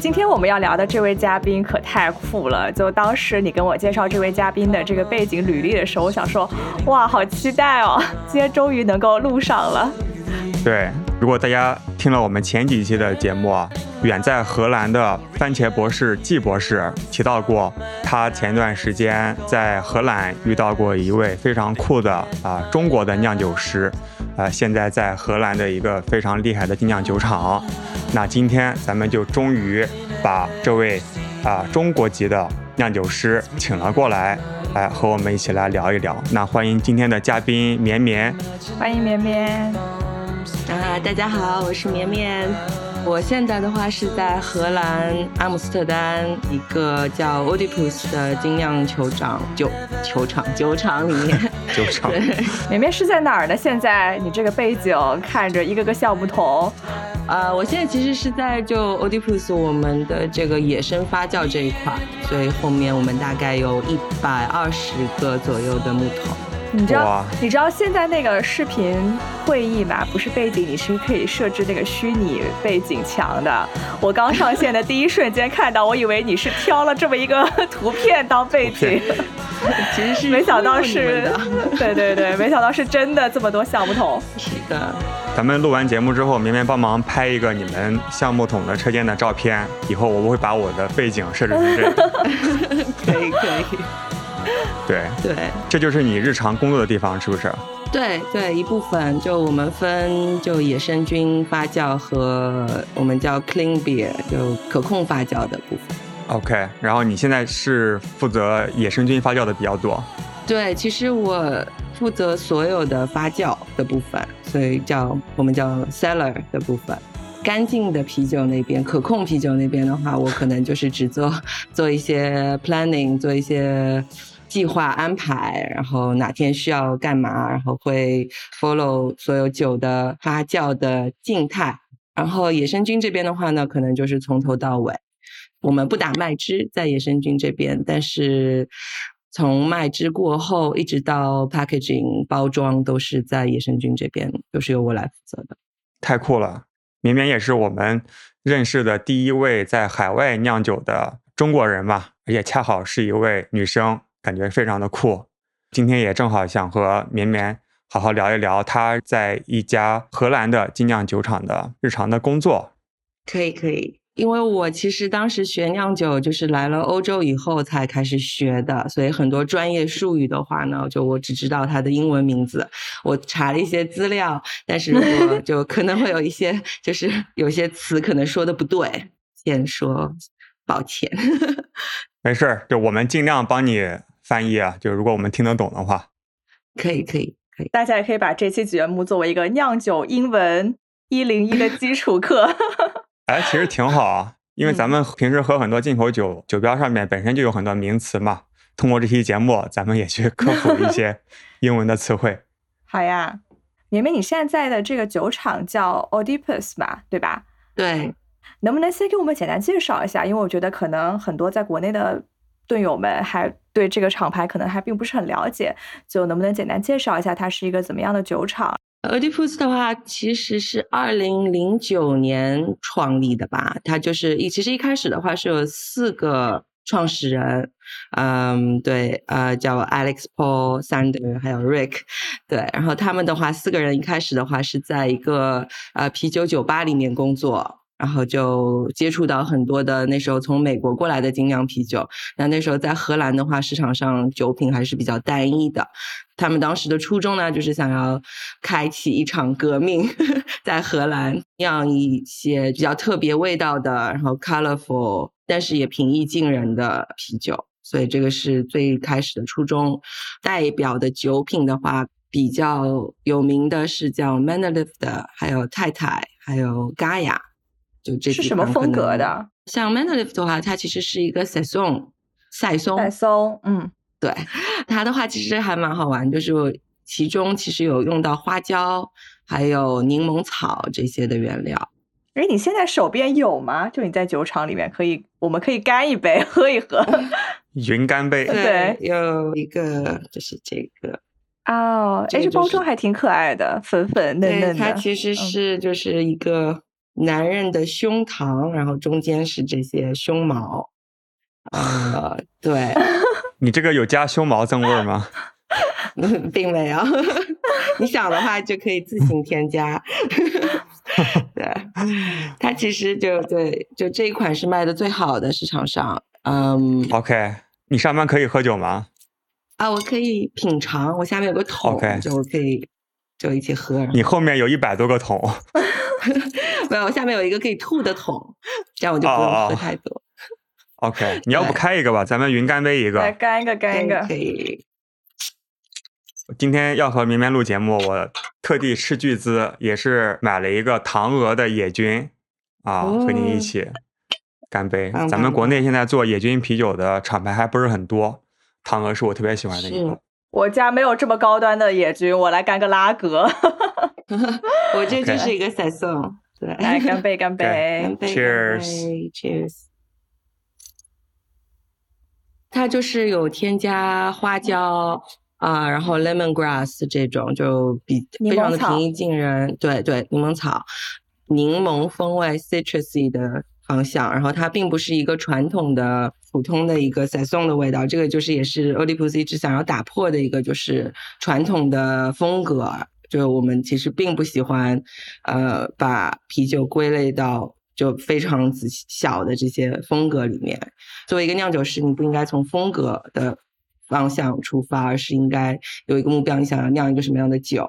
今天我们要聊的这位嘉宾可太酷了！就当时你跟我介绍这位嘉宾的这个背景履历的时候，我想说，哇，好期待哦！今天终于能够录上了。对，如果大家听了我们前几期的节目啊，远在荷兰的番茄博士季博士提到过，他前段时间在荷兰遇到过一位非常酷的啊中国的酿酒师。啊，现在在荷兰的一个非常厉害的精酿酒厂。那今天咱们就终于把这位啊中国籍的酿酒师请了过来，来和我们一起来聊一聊。那欢迎今天的嘉宾绵绵，欢迎绵绵。啊，大家好，我是绵绵。我现在的话是在荷兰阿姆斯特丹一个叫 Oedipus 的精酿球场酒球场 酒厂里面。酒厂。对，绵绵是在哪儿呢？现在你这个背景看着一个个笑不同。呃，我现在其实是在就 Oedipus 我们的这个野生发酵这一块，所以后面我们大概有一百二十个左右的木桶。你知道你知道现在那个视频会议嘛？不是背景，你是可以设置那个虚拟背景墙的。我刚上线的第一瞬间看到，我以为你是挑了这么一个图片当背景，其实是没想到是，对对对，没想到是真的这么多橡木桶。是的，咱们录完节目之后，绵绵帮忙拍一个你们橡木桶的车间的照片，以后我会把我的背景设置成这个。可 以可以。对对，这就是你日常工作的地方，是不是？对对，一部分就我们分就野生菌发酵和我们叫 clean beer 就可控发酵的部分。OK，然后你现在是负责野生菌发酵的比较多。对，其实我负责所有的发酵的部分，所以叫我们叫 cellar 的部分。干净的啤酒那边，可控啤酒那边的话，我可能就是只做 做一些 planning，做一些。计划安排，然后哪天需要干嘛，然后会 follow 所有酒的发酵的静态。然后野生菌这边的话呢，可能就是从头到尾，我们不打麦汁在野生菌这边，但是从麦汁过后一直到 packaging 包装都是在野生菌这边，都是由我来负责的。太酷了，绵绵也是我们认识的第一位在海外酿酒的中国人嘛，而且恰好是一位女生。感觉非常的酷，今天也正好想和绵绵好好聊一聊她在一家荷兰的精酿酒厂的日常的工作。可以可以，因为我其实当时学酿酒就是来了欧洲以后才开始学的，所以很多专业术语的话呢，就我只知道它的英文名字。我查了一些资料，但是我 就可能会有一些就是有些词可能说的不对，先说抱歉。没事儿，就我们尽量帮你。翻译啊，就如果我们听得懂的话，可以可以可以，大家也可以把这期节目作为一个酿酒英文一零一的基础课。哎，其实挺好啊，因为咱们平时喝很多进口酒，酒标上面本身就有很多名词嘛。通过这期节目，咱们也去科普一些 英文的词汇。好呀，绵绵，你现在的这个酒厂叫 Oedipus 嘛，对吧？对，能不能先给我们简单介绍一下？因为我觉得可能很多在国内的。队友们还对这个厂牌可能还并不是很了解，就能不能简单介绍一下它是一个怎么样的酒厂？Oedipus 的话，其实是二零零九年创立的吧。它就是一，其实一开始的话是有四个创始人，嗯，对，呃，叫 Alex、Paul、Sander 还有 Rick，对，然后他们的话，四个人一开始的话是在一个呃啤酒酒吧里面工作。然后就接触到很多的那时候从美国过来的精酿啤酒。那那时候在荷兰的话，市场上酒品还是比较单一的。他们当时的初衷呢，就是想要开启一场革命，在荷兰酿一些比较特别味道的，然后 colorful，但是也平易近人的啤酒。所以这个是最开始的初衷。代表的酒品的话，比较有名的是叫 Mannerlift，还有太太，还有 Gaia。就这是什么风格的？像 Mannerlift 的话，它其实是一个赛松，赛松，赛松，嗯，对，它的话其实还蛮好玩，就是其中其实有用到花椒，还有柠檬草这些的原料。哎，你现在手边有吗？就你在酒厂里面可以，我们可以干一杯喝一喝。云干杯，对，有一个就是这个哦，哎，这包装还挺可爱的，粉粉嫩嫩的。它其实是就是一个男人的胸膛，然后中间是这些胸毛。呃，对。你这个有加胸毛增味吗？并没有，你想的话就可以自行添加。对，它其实就对，就这一款是卖的最好的市场上。嗯，OK，你上班可以喝酒吗？啊，我可以品尝，我下面有个桶，OK，就我可以就一起喝。你后面有一百多个桶？没有，我下面有一个可以吐的桶，这样我就不用喝太多。OK，你要不开一个吧，咱们云干杯一个，来干一个，干一个，可以。今天要和绵绵录节目，我特地斥巨资，也是买了一个唐鹅的野菌啊，和你一起干杯。咱们国内现在做野菌啤酒的厂牌还不是很多，唐鹅是我特别喜欢的一个。我家没有这么高端的野菌，我来干个拉格。我这就是一个彩送，对，来干杯，干杯，Cheers，Cheers。它就是有添加花椒。啊，然后 lemongrass 这种就比非常的平易近人，对对，柠檬草，柠檬风味 citrusy 的方向，然后它并不是一个传统的普通的一个 saison 的味道，这个就是也是 o l i p u s 一直想要打破的一个就是传统的风格，就是我们其实并不喜欢，呃，把啤酒归类到就非常仔细小的这些风格里面。作为一个酿酒师，你不应该从风格的。方向出发，而是应该有一个目标。你想要酿一个什么样的酒？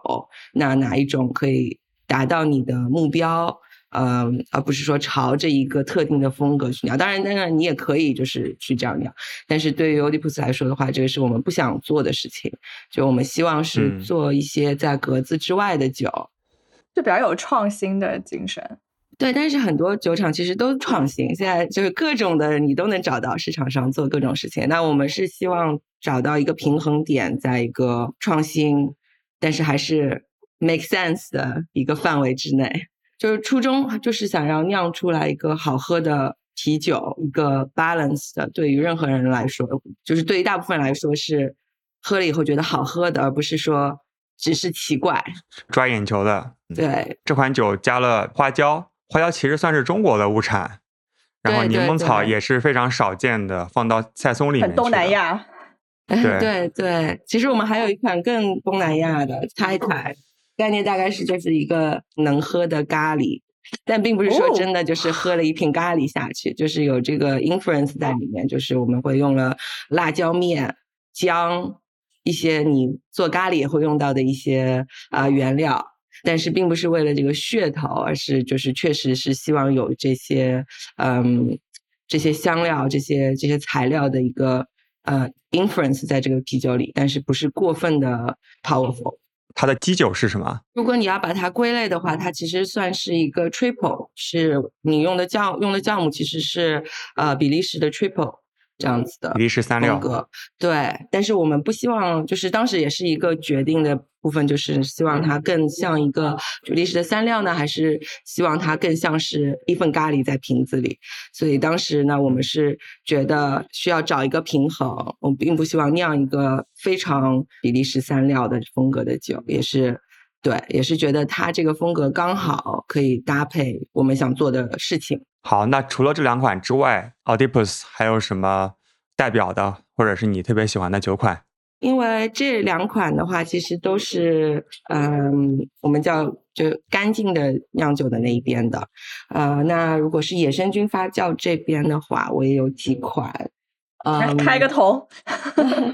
那哪一种可以达到你的目标？嗯，而不是说朝着一个特定的风格去酿。当然，当然你也可以就是去这样酿。但是对于欧迪普斯来说的话，这个是我们不想做的事情。就我们希望是做一些在格子之外的酒，就比较有创新的精神。对，但是很多酒厂其实都创新，现在就是各种的你都能找到市场上做各种事情。那我们是希望找到一个平衡点，在一个创新，但是还是 make sense 的一个范围之内。就是初衷就是想要酿出来一个好喝的啤酒，一个 balance 的，对于任何人来说，就是对于大部分来说是喝了以后觉得好喝的，而不是说只是奇怪、抓眼球的。对，这款酒加了花椒。花椒其实算是中国的物产，然后柠檬草也是非常少见的，放到菜松里面。很东南亚。对对对，其实我们还有一款更东南亚的泰台，概念大概是就是一个能喝的咖喱，但并不是说真的就是喝了一瓶咖喱下去，就是有这个 influence 在里面，就是我们会用了辣椒面、姜，一些你做咖喱也会用到的一些啊原料。但是并不是为了这个噱头，而是就是确实是希望有这些嗯这些香料、这些这些材料的一个呃 influence 在这个啤酒里，但是不是过分的 powerful。它的基酒是什么？如果你要把它归类的话，它其实算是一个 triple，是你用的酵用的酵母其实是呃比利时的 triple。这样子的比利时三料，对，但是我们不希望，就是当时也是一个决定的部分，就是希望它更像一个比利时的三料呢，还是希望它更像是一份咖喱在瓶子里。所以当时呢，我们是觉得需要找一个平衡，我们并不希望酿一个非常比利时三料的风格的酒，也是对，也是觉得它这个风格刚好可以搭配我们想做的事情。好，那除了这两款之外，Oedipus 还有什么代表的，或者是你特别喜欢的酒款？因为这两款的话，其实都是嗯，我们叫就干净的酿酒的那一边的。呃，那如果是野生菌发酵这边的话，我也有几款。嗯，开个头。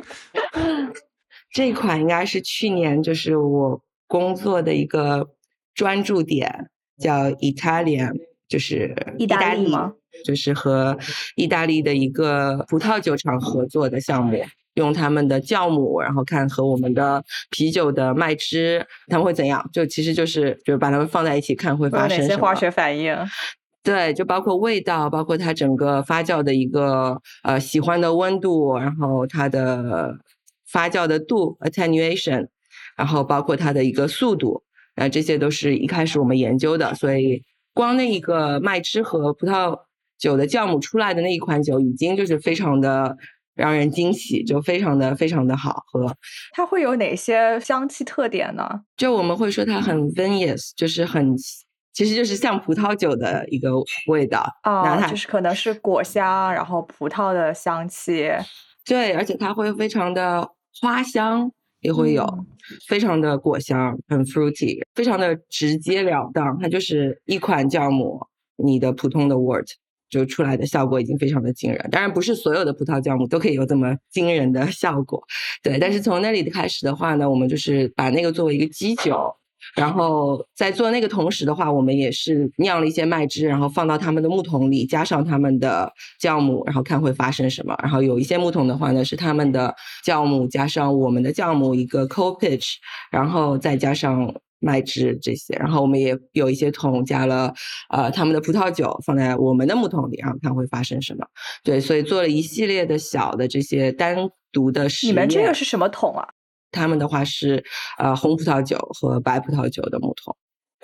这款应该是去年就是我工作的一个专注点，叫 Italian。就是意大利吗？就是和意大利的一个葡萄酒厂合作的项目，用他们的酵母，然后看和我们的啤酒的麦汁他们会怎样。就其实就是就是把它们放在一起看会发生哪些化学反应。对，就包括味道，包括它整个发酵的一个呃喜欢的温度，然后它的发酵的度 attenuation，然后包括它的一个速度，呃，这些都是一开始我们研究的。所以光那一个麦汁和葡萄酒的酵母出来的那一款酒，已经就是非常的让人惊喜，就非常的非常的好喝。它会有哪些香气特点呢？就我们会说它很 vinous，就是很。其实就是像葡萄酒的一个味道啊，就是可能是果香，然后葡萄的香气，对，而且它会非常的花香，也会有非常的果香，很 fruity，非常的直截了当。它就是一款酵母，你的普通的 wort 就出来的效果已经非常的惊人。当然，不是所有的葡萄酵母都可以有这么惊人的效果，对。但是从那里开始的话呢，我们就是把那个作为一个基酒。然后在做那个同时的话，我们也是酿了一些麦汁，然后放到他们的木桶里，加上他们的酵母，然后看会发生什么。然后有一些木桶的话呢，是他们的酵母加上我们的酵母一个 co pitch，然后再加上麦汁这些。然后我们也有一些桶加了呃他们的葡萄酒放在我们的木桶里，然后看会发生什么。对，所以做了一系列的小的这些单独的实验。你们这个是什么桶啊？他们的话是呃红葡萄酒和白葡萄酒的木桶，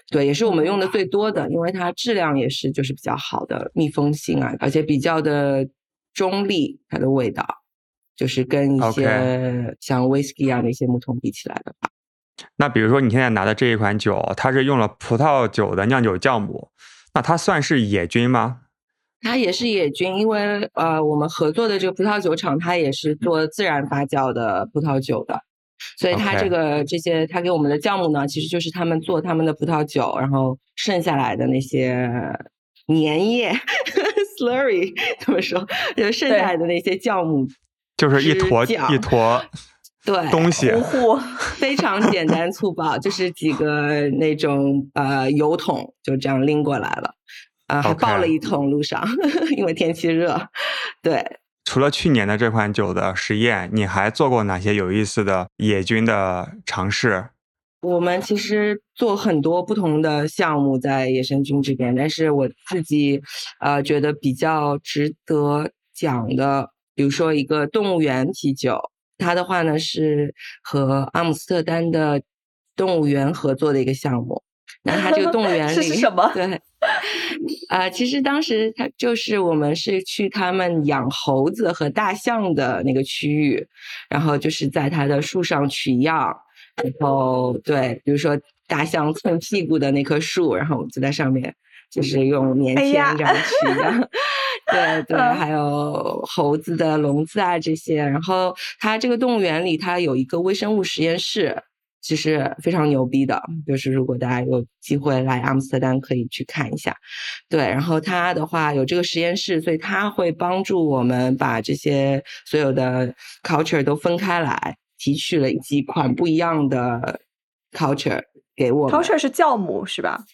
对，也是我们用的最多的，因为它质量也是就是比较好的密封性啊，而且比较的中立，它的味道就是跟一些像 whisky 啊那些木桶比起来的话。那比如说你现在拿的这一款酒，它是用了葡萄酒的酿酒酵母，那它算是野菌吗？它也是野菌，因为呃我们合作的这个葡萄酒厂，它也是做自然发酵的葡萄酒的。所以它这个这些，它给我们的酵母呢，其实就是他们做他们的葡萄酒，然后剩下来的那些粘液 （slurry） 怎么说？就剩下来的那些酵母，就是一坨一坨对东西，非常简单粗暴，就是几个那种呃油桶就这样拎过来了，啊，还抱了一桶路上，因为天气热，对。除了去年的这款酒的实验，你还做过哪些有意思的野菌的尝试？我们其实做很多不同的项目在野生菌这边，但是我自己呃觉得比较值得讲的，比如说一个动物园啤酒，它的话呢是和阿姆斯特丹的动物园合作的一个项目。那它这个动物园 里是什么？对。啊，其实当时他就是我们是去他们养猴子和大象的那个区域，然后就是在它的树上取样，然后对，比如说大象蹭屁股的那棵树，然后我们就在上面就是用棉签这样取样，对对，还有猴子的笼子啊这些，然后它这个动物园里它有一个微生物实验室。其实非常牛逼的，就是如果大家有机会来阿姆斯特丹，可以去看一下。对，然后他的话有这个实验室，所以他会帮助我们把这些所有的 culture 都分开来，提取了几款不一样的 culture 给我。culture 是酵母是吧？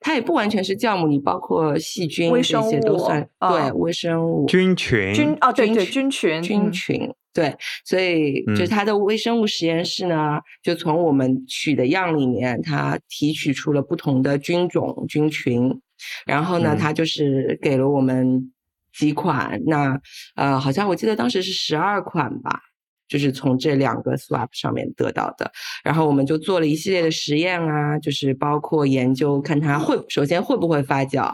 它也不完全是酵母，你包括细菌这些都算。对，微生物菌群。菌哦，对对，菌群菌群。对，所以就是它的微生物实验室呢，就从我们取的样里面，它提取出了不同的菌种菌群，然后呢，它就是给了我们几款，那呃，好像我记得当时是十二款吧，就是从这两个 swap 上面得到的，然后我们就做了一系列的实验啊，就是包括研究看它会首先会不会发酵。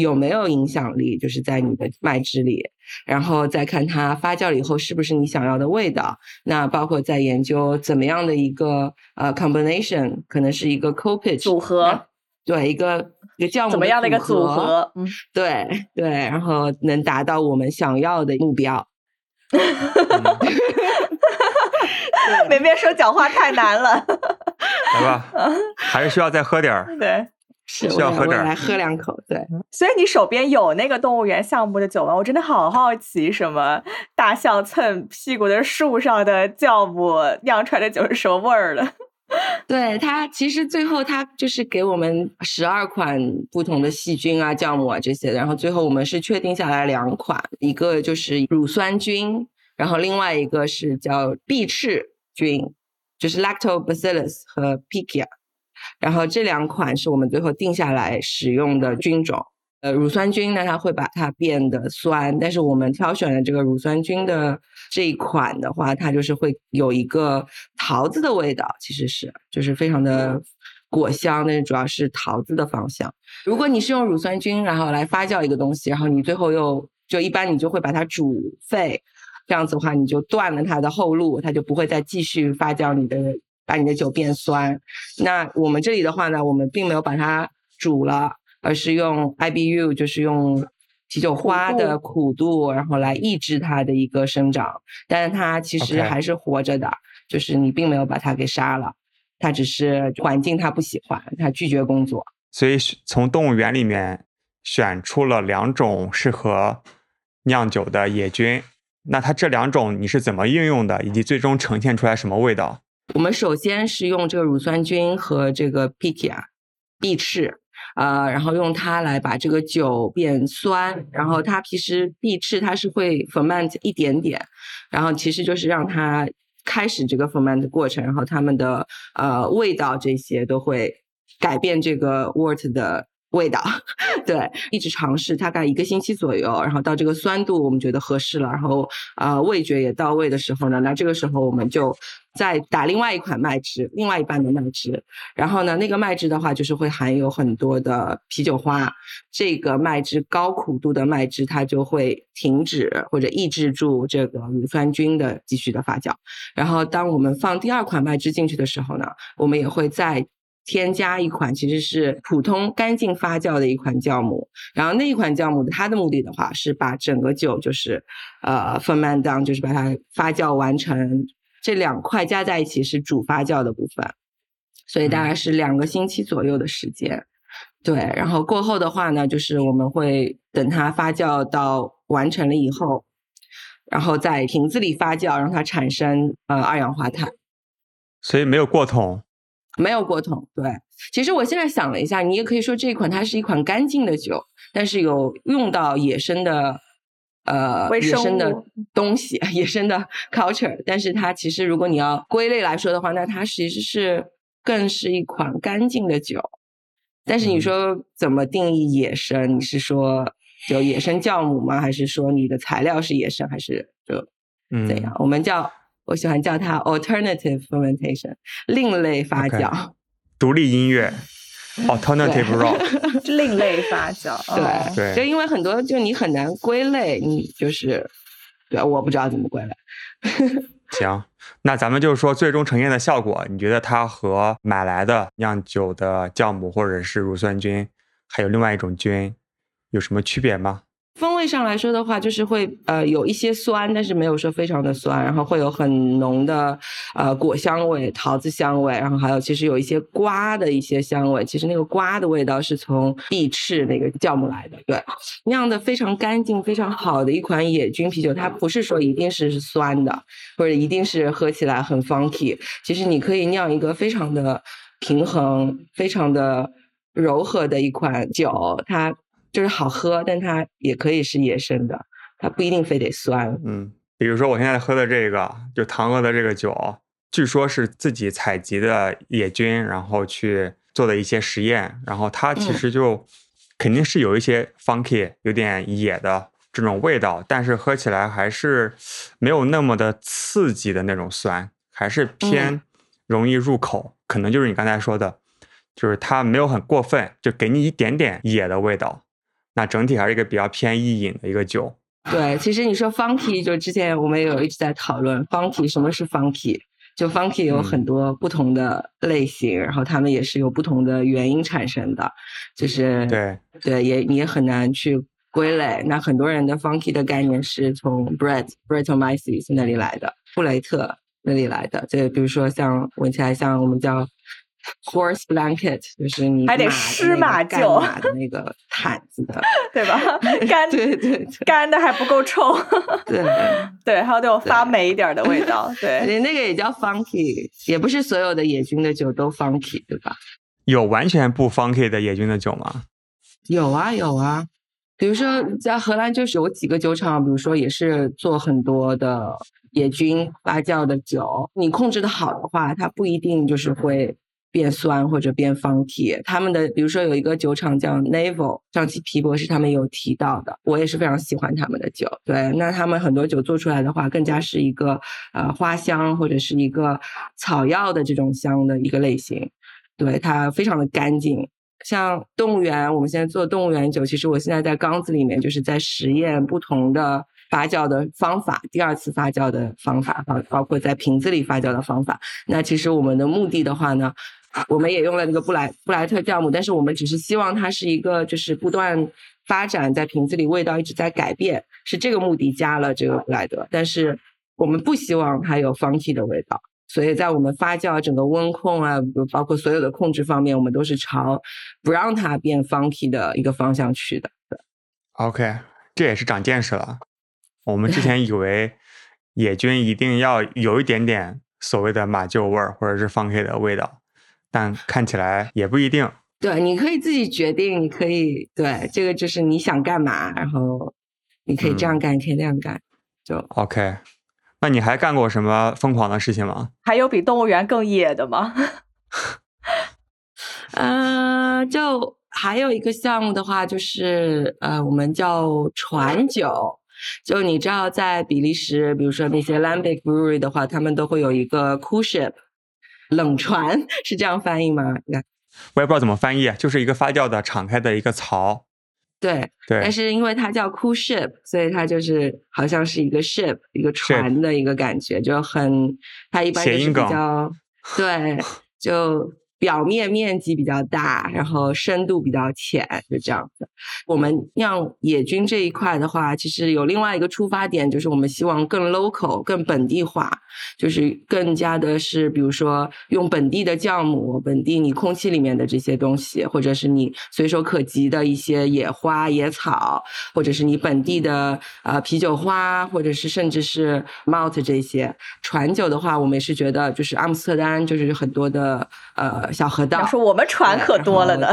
有没有影响力？就是在你的麦汁里，然后再看它发酵了以后是不是你想要的味道。那包括在研究怎么样的一个呃 combination，可能是一个 co pitch 组合，对，一个一个酵母怎么样的一个组合？嗯，对对，然后能达到我们想要的目标。哈哈哈哈哈！梅梅说讲话太难了，来吧，还是需要再喝点儿。对。是，我我来喝两口。对，所以你手边有那个动物园项目的酒吗？我真的好好奇，什么大象蹭屁股的树上的酵母酿出来的酒是什么味儿的？对它，其实最后它就是给我们十二款不同的细菌啊、酵母啊这些，然后最后我们是确定下来两款，一个就是乳酸菌，然后另外一个是叫碧翅菌，就是 Lactobacillus 和 Pichia。然后这两款是我们最后定下来使用的菌种，呃，乳酸菌呢，它会把它变得酸，但是我们挑选的这个乳酸菌的这一款的话，它就是会有一个桃子的味道，其实是就是非常的果香，但是主要是桃子的芳香。如果你是用乳酸菌然后来发酵一个东西，然后你最后又就一般你就会把它煮沸，这样子的话你就断了它的后路，它就不会再继续发酵你的把你的酒变酸。那我们这里的话呢，我们并没有把它煮了。而是用 IBU，就是用啤酒花的苦度，然后来抑制它的一个生长。但是它其实还是活着的，就是你并没有把它给杀了，它只是环境它不喜欢，它拒绝工作。所以从动物园里面选出了两种适合酿酒的野菌。那它这两种你是怎么应用的，以及最终呈现出来什么味道？我们首先是用这个乳酸菌和这个 Pikia 碧翅。呃，然后用它来把这个酒变酸，然后它其实碧翅它是会 ferment 一点点，然后其实就是让它开始这个 ferment 的过程，然后它们的呃味道这些都会改变这个 wort 的。味道，对，一直尝试，大概一个星期左右，然后到这个酸度我们觉得合适了，然后啊味觉也到位的时候呢，那这个时候我们就再打另外一款麦汁，另外一半的麦汁，然后呢那个麦汁的话就是会含有很多的啤酒花，这个麦汁高苦度的麦汁它就会停止或者抑制住这个乳酸菌的继续的发酵，然后当我们放第二款麦汁进去的时候呢，我们也会再。添加一款其实是普通干净发酵的一款酵母，然后那一款酵母它的目的的话是把整个酒就是呃 ferment down，就是把它发酵完成。这两块加在一起是主发酵的部分，所以大概是两个星期左右的时间。对，然后过后的话呢，就是我们会等它发酵到完成了以后，然后在瓶子里发酵，让它产生呃二氧化碳。所以没有过桶。没有过桶，对。其实我现在想了一下，你也可以说这一款它是一款干净的酒，但是有用到野生的，呃，野生的东西，野生的 culture。但是它其实如果你要归类来说的话，那它其实是更是一款干净的酒。但是你说怎么定义野生？你是说就野生酵母吗？还是说你的材料是野生？还是就怎样？我们叫。我喜欢叫它 alternative fermentation，另类发酵，独立音乐，alternative rock，另类发酵，对对，就因为很多就你很难归类，你就是对，我不知道怎么归类。行，那咱们就是说最终呈现的效果，你觉得它和买来的酿酒的酵母或者是乳酸菌，还有另外一种菌有什么区别吗？风味上来说的话，就是会呃有一些酸，但是没有说非常的酸，然后会有很浓的呃果香味、桃子香味，然后还有其实有一些瓜的一些香味。其实那个瓜的味道是从碧翅那个酵母来的。对，酿的非常干净、非常好的一款野菌啤酒，它不是说一定是酸的，或者一定是喝起来很 funky。其实你可以酿一个非常的平衡、非常的柔和的一款酒，它。就是好喝，但它也可以是野生的，它不一定非得酸。嗯，比如说我现在喝的这个，就唐哥的这个酒，据说是自己采集的野菌，然后去做的一些实验，然后它其实就肯定是有一些 funky，有点野的这种味道，但是喝起来还是没有那么的刺激的那种酸，还是偏容易入口。可能就是你刚才说的，就是它没有很过分，就给你一点点野的味道。那整体还是一个比较偏易饮的一个酒。对，其实你说 funky，就之前我们有一直在讨论 funky，什么是 funky？就 funky 有很多不同的类型，然后他们也是有不同的原因产生的，就是对对，也你也很难去归类。那很多人的 funky 的概念是从 Brett Brettanomyces 那里来的，布雷特那里来的。就比如说像闻起来像我们叫。Horse blanket 就是你还得湿马厩的那个毯子的，对吧？干对对干的还不够臭，对对，还有那种发霉一点的味道，对你。那个也叫 funky，也不是所有的野菌的酒都 funky，对吧？有完全不 funky 的野菌的酒吗？有啊有啊，比如说在荷兰就是有几个酒厂，比如说也是做很多的野菌发酵的酒，你控制的好的话，它不一定就是会。变酸或者变方体。他们的比如说有一个酒厂叫 Naval，上期皮博士他们有提到的，我也是非常喜欢他们的酒。对，那他们很多酒做出来的话，更加是一个呃花香或者是一个草药的这种香的一个类型。对，它非常的干净。像动物园，我们现在做动物园酒，其实我现在在缸子里面就是在实验不同的。发酵的方法，第二次发酵的方法，包包括在瓶子里发酵的方法。那其实我们的目的的话呢，我们也用了那个布莱布莱特酵母，但是我们只是希望它是一个就是不断发展，在瓶子里味道一直在改变，是这个目的加了这个布莱德。但是我们不希望它有 funky 的味道，所以在我们发酵整个温控啊，包括所有的控制方面，我们都是朝不让它变 funky 的一个方向去的。OK，这也是长见识了。我们之前以 为野菌一定要有一点点所谓的马厩味儿或者是 funky 的味道，但看起来也不一定。对，你可以自己决定，你可以对这个就是你想干嘛，然后你可以这样干，可以那样干，就 OK。那你还干过什么疯狂的事情吗？还有比动物园更野的吗？呃，就还有一个项目的话，就是呃，我们叫船酒。就你知道，在比利时，比如说那些 Lambic Brewery 的话，他们都会有一个 cool ship 冷船，是这样翻译吗？我也不知道怎么翻译，就是一个发酵的敞开的一个槽。对对。但是因为它叫 cool ship，所以它就是好像是一个 ship 一个船的一个感觉，就很它一般就是比较对就。表面面积比较大，然后深度比较浅，就这样子。我们酿野菌这一块的话，其实有另外一个出发点，就是我们希望更 local、更本地化，就是更加的是，比如说用本地的酵母、本地你空气里面的这些东西，或者是你随手可及的一些野花野草，或者是你本地的呃啤酒花，或者是甚至是 malt 这些。传酒的话，我们也是觉得，就是阿姆斯特丹就是很多的呃。小河道，说我们船可多了呢。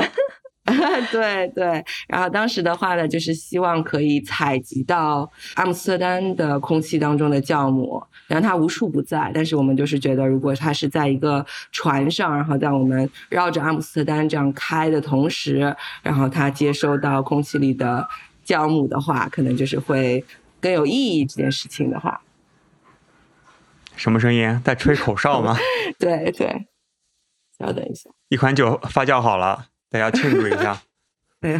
对对，然后当时的话呢，就是希望可以采集到阿姆斯特丹的空气当中的酵母，然后它无处不在。但是我们就是觉得，如果它是在一个船上，然后在我们绕着阿姆斯特丹这样开的同时，然后它接收到空气里的酵母的话，可能就是会更有意义。这件事情的话，什么声音？在吹口哨吗？对 对。稍等一下，一款酒发酵好了，大家庆祝一下。没有，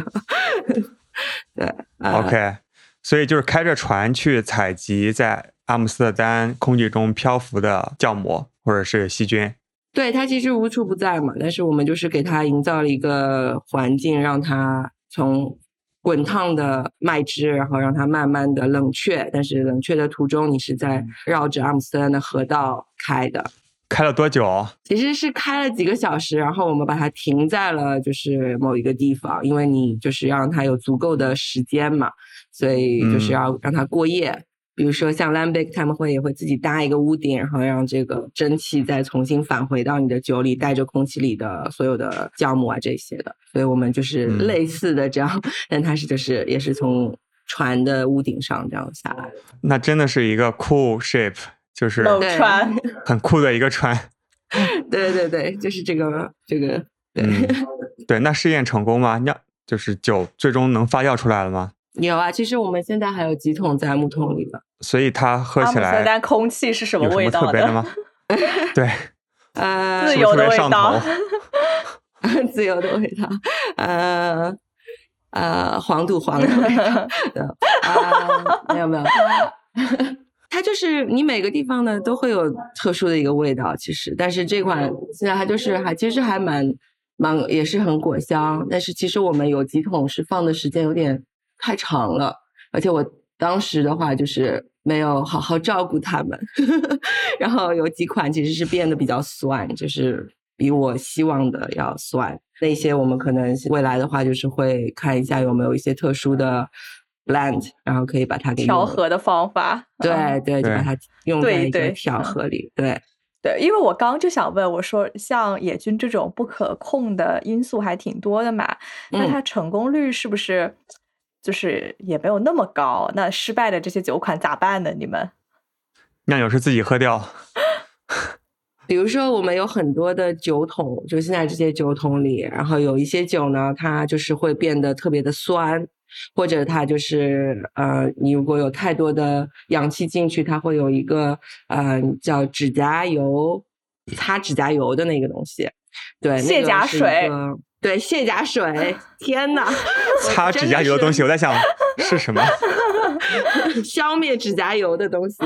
对，OK，所以就是开着船去采集在阿姆斯特丹空气中漂浮的酵母或者是细菌。对，它其实无处不在嘛，但是我们就是给它营造了一个环境，让它从滚烫的麦汁，然后让它慢慢的冷却，但是冷却的途中，你是在绕着阿姆斯特丹的河道开的。开了多久？其实是开了几个小时，然后我们把它停在了就是某一个地方，因为你就是要让它有足够的时间嘛，所以就是要让它过夜。比如说像 Lambic 他们会也会自己搭一个屋顶，然后让这个蒸汽再重新返回到你的酒里，带着空气里的所有的酵母啊这些的。所以我们就是类似的这样，但它是就是也是从船的屋顶上这样下来。那真的是一个 cool ship。就是冷船，很酷的一个船。对对对，就是这个这个。对对，那试验成功吗？酿就是酒最终能发酵出来了吗？有啊，其实我们现在还有几桶在木桶里的。所以它喝起来，但空气是什么味道的吗？对，呃，自由的味道。自由的味道。呃呃，黄土黄的味道。啊，没有没有。它就是你每个地方呢都会有特殊的一个味道，其实，但是这款现在它就是还其实还蛮蛮也是很果香，但是其实我们有几桶是放的时间有点太长了，而且我当时的话就是没有好好照顾它们，然后有几款其实是变得比较酸，就是比我希望的要酸，那些我们可能未来的话就是会看一下有没有一些特殊的。blend，然后可以把它给调和的方法，对对，就把它用在一个调和里，对对。因为我刚就想问，我说像野菌这种不可控的因素还挺多的嘛，那它成功率是不是就是也没有那么高？那失败的这些酒款咋办呢？你们酿酒师自己喝掉。比如说，我们有很多的酒桶，就现在这些酒桶里，然后有一些酒呢，它就是会变得特别的酸，或者它就是呃，你如果有太多的氧气进去，它会有一个呃叫指甲油擦指甲油的那个东西，对，卸甲水，对，卸甲水，天呐，擦指甲油的东西，我在想是什么。消灭指甲油的东西，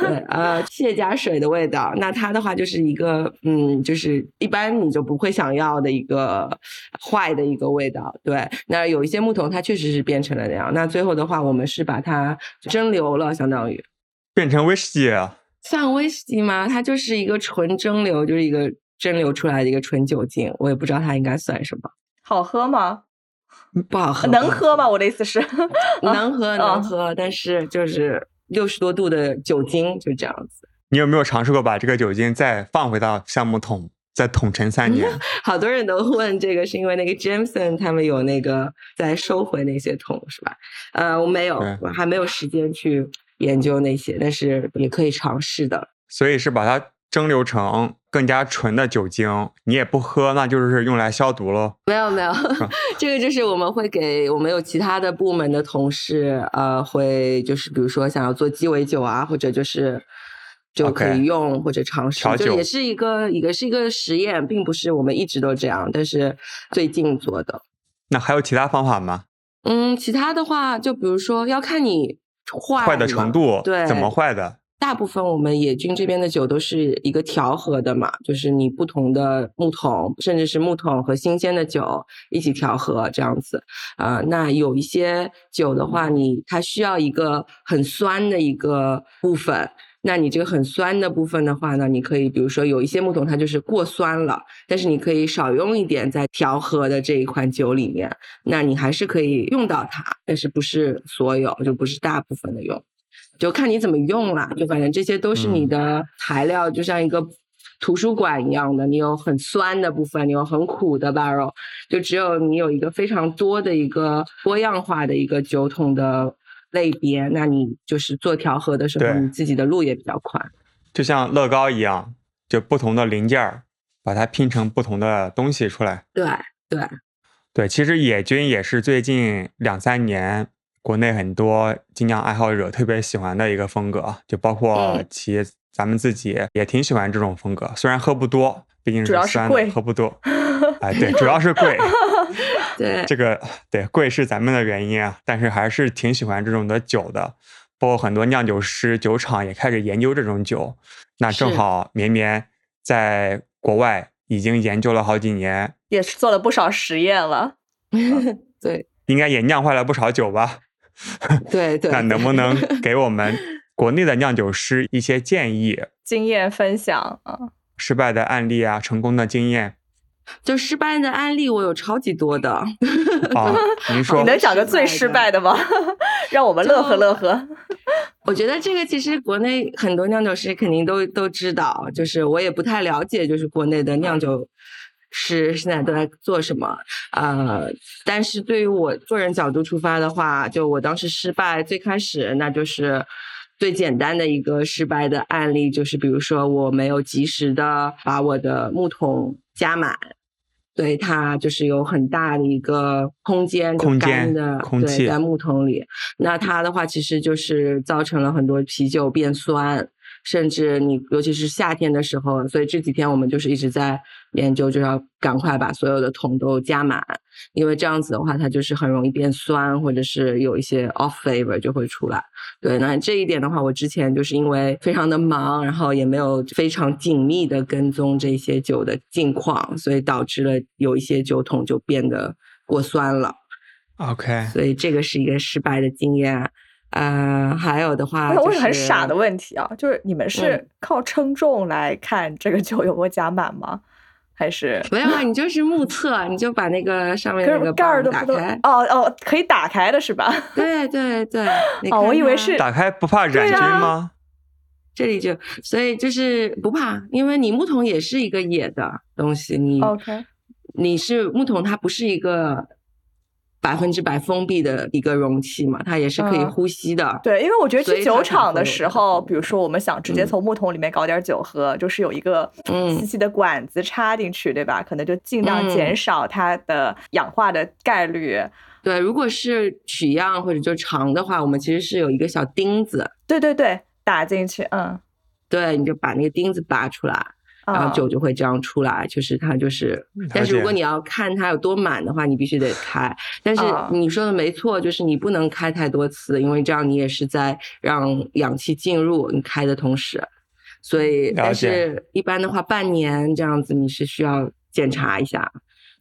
对，呃，卸甲水的味道，那它的话就是一个，嗯，就是一般你就不会想要的一个坏的一个味道，对。那有一些木桶它确实是变成了那样，那最后的话我们是把它蒸馏了，相当于变成威士忌啊，算威士忌吗？它就是一个纯蒸馏，就是一个蒸馏出来的一个纯酒精，我也不知道它应该算什么，好喝吗？不好喝，能喝吗？我的意思是，能喝能喝，但是就是六十多度的酒精就这样子。你有没有尝试过把这个酒精再放回到橡木桶，再桶陈三年？好多人都问这个，是因为那个 Jameson 他们有那个在收回那些桶，是吧？呃，我没有，我还没有时间去研究那些，但是也可以尝试的。所以是把它。蒸馏成更加纯的酒精，你也不喝，那就是用来消毒喽。没有没有，这个就是我们会给我们有其他的部门的同事，呃，会就是比如说想要做鸡尾酒啊，或者就是就可以用或者尝试，就也是一个一个是一个实验，并不是我们一直都这样，但是最近做的。那还有其他方法吗？嗯，其他的话，就比如说要看你坏坏的程度，对，怎么坏的。大部分我们野菌这边的酒都是一个调和的嘛，就是你不同的木桶，甚至是木桶和新鲜的酒一起调和这样子。啊，那有一些酒的话，你它需要一个很酸的一个部分，那你这个很酸的部分的话呢，你可以比如说有一些木桶它就是过酸了，但是你可以少用一点在调和的这一款酒里面，那你还是可以用到它，但是不是所有，就不是大部分的用。就看你怎么用啦，就反正这些都是你的材料，就像一个图书馆一样的，你有很酸的部分，你有很苦的 barrel，就只有你有一个非常多的一个多样化的一个酒桶的类别，那你就是做调和的时候，你自己的路也比较宽。就像乐高一样，就不同的零件儿，把它拼成不同的东西出来。对对对，其实野菌也是最近两三年。国内很多精酿爱好者特别喜欢的一个风格，就包括企业，咱们自己也挺喜欢这种风格。虽然喝不多，毕竟是酸的，喝不多。哎，对，主要是贵。对，这个对贵是咱们的原因啊，但是还是挺喜欢这种的酒的。包括很多酿酒师、酒厂也开始研究这种酒。那正好绵绵在国外已经研究了好几年，也是做了不少实验了。对，应该也酿坏了不少酒吧。对对，那能不能 给我们国内的酿酒师一些建议、经验分享啊？失败的案例啊，成功的经验。就失败的案例，我有超级多的。啊，您说，你能讲个最失败的吗？让我们乐呵乐呵。我觉得这个其实国内很多酿酒师肯定都都知道，就是我也不太了解，就是国内的酿酒。是现在都在做什么？呃，但是对于我个人角度出发的话，就我当时失败最开始，那就是最简单的一个失败的案例，就是比如说我没有及时的把我的木桶加满，对它就是有很大的一个空间，空间的空气在木桶里，那它的话其实就是造成了很多啤酒变酸。甚至你，尤其是夏天的时候，所以这几天我们就是一直在研究，就要赶快把所有的桶都加满，因为这样子的话，它就是很容易变酸，或者是有一些 off flavor 就会出来。对，那这一点的话，我之前就是因为非常的忙，然后也没有非常紧密的跟踪这些酒的近况，所以导致了有一些酒桶就变得过酸了。OK，所以这个是一个失败的经验。呃，还有的话，我有很傻的问题啊，就是你们是靠称重来看这个酒有没有加满吗？还是没有啊？你就是目测，你就把那个上面那个盖儿都打开。哦哦，可以打开的是吧？对 对对。哦，我以为是打开不怕染菌吗？这里就所以就是不怕，因为你木桶也是一个野的东西，你 OK，你是木桶，它不是一个。百分之百封闭的一个容器嘛，它也是可以嗯。呼吸的。对，因为我觉得去酒厂的时候，比如说我们想直接嗯。从木桶里面搞点酒喝，就是有一个嗯。细细的管子插进去，对吧？可能就尽量嗯减少它的氧化的概率。对，如果是取样或者就长的话，我们其实是有一个小钉子，对对对，打进去，嗯，对，你就把那个钉子拔出来，然啊后酒就会这样出来，就是它就是。但是如果你要看它有多满的话，你必须得开。但是啊你说的没错，就是你不能开太多次，因为这样你也是在让氧气进入你开的同时。所以，但是一般的话，半年这样子你是需要检查一下。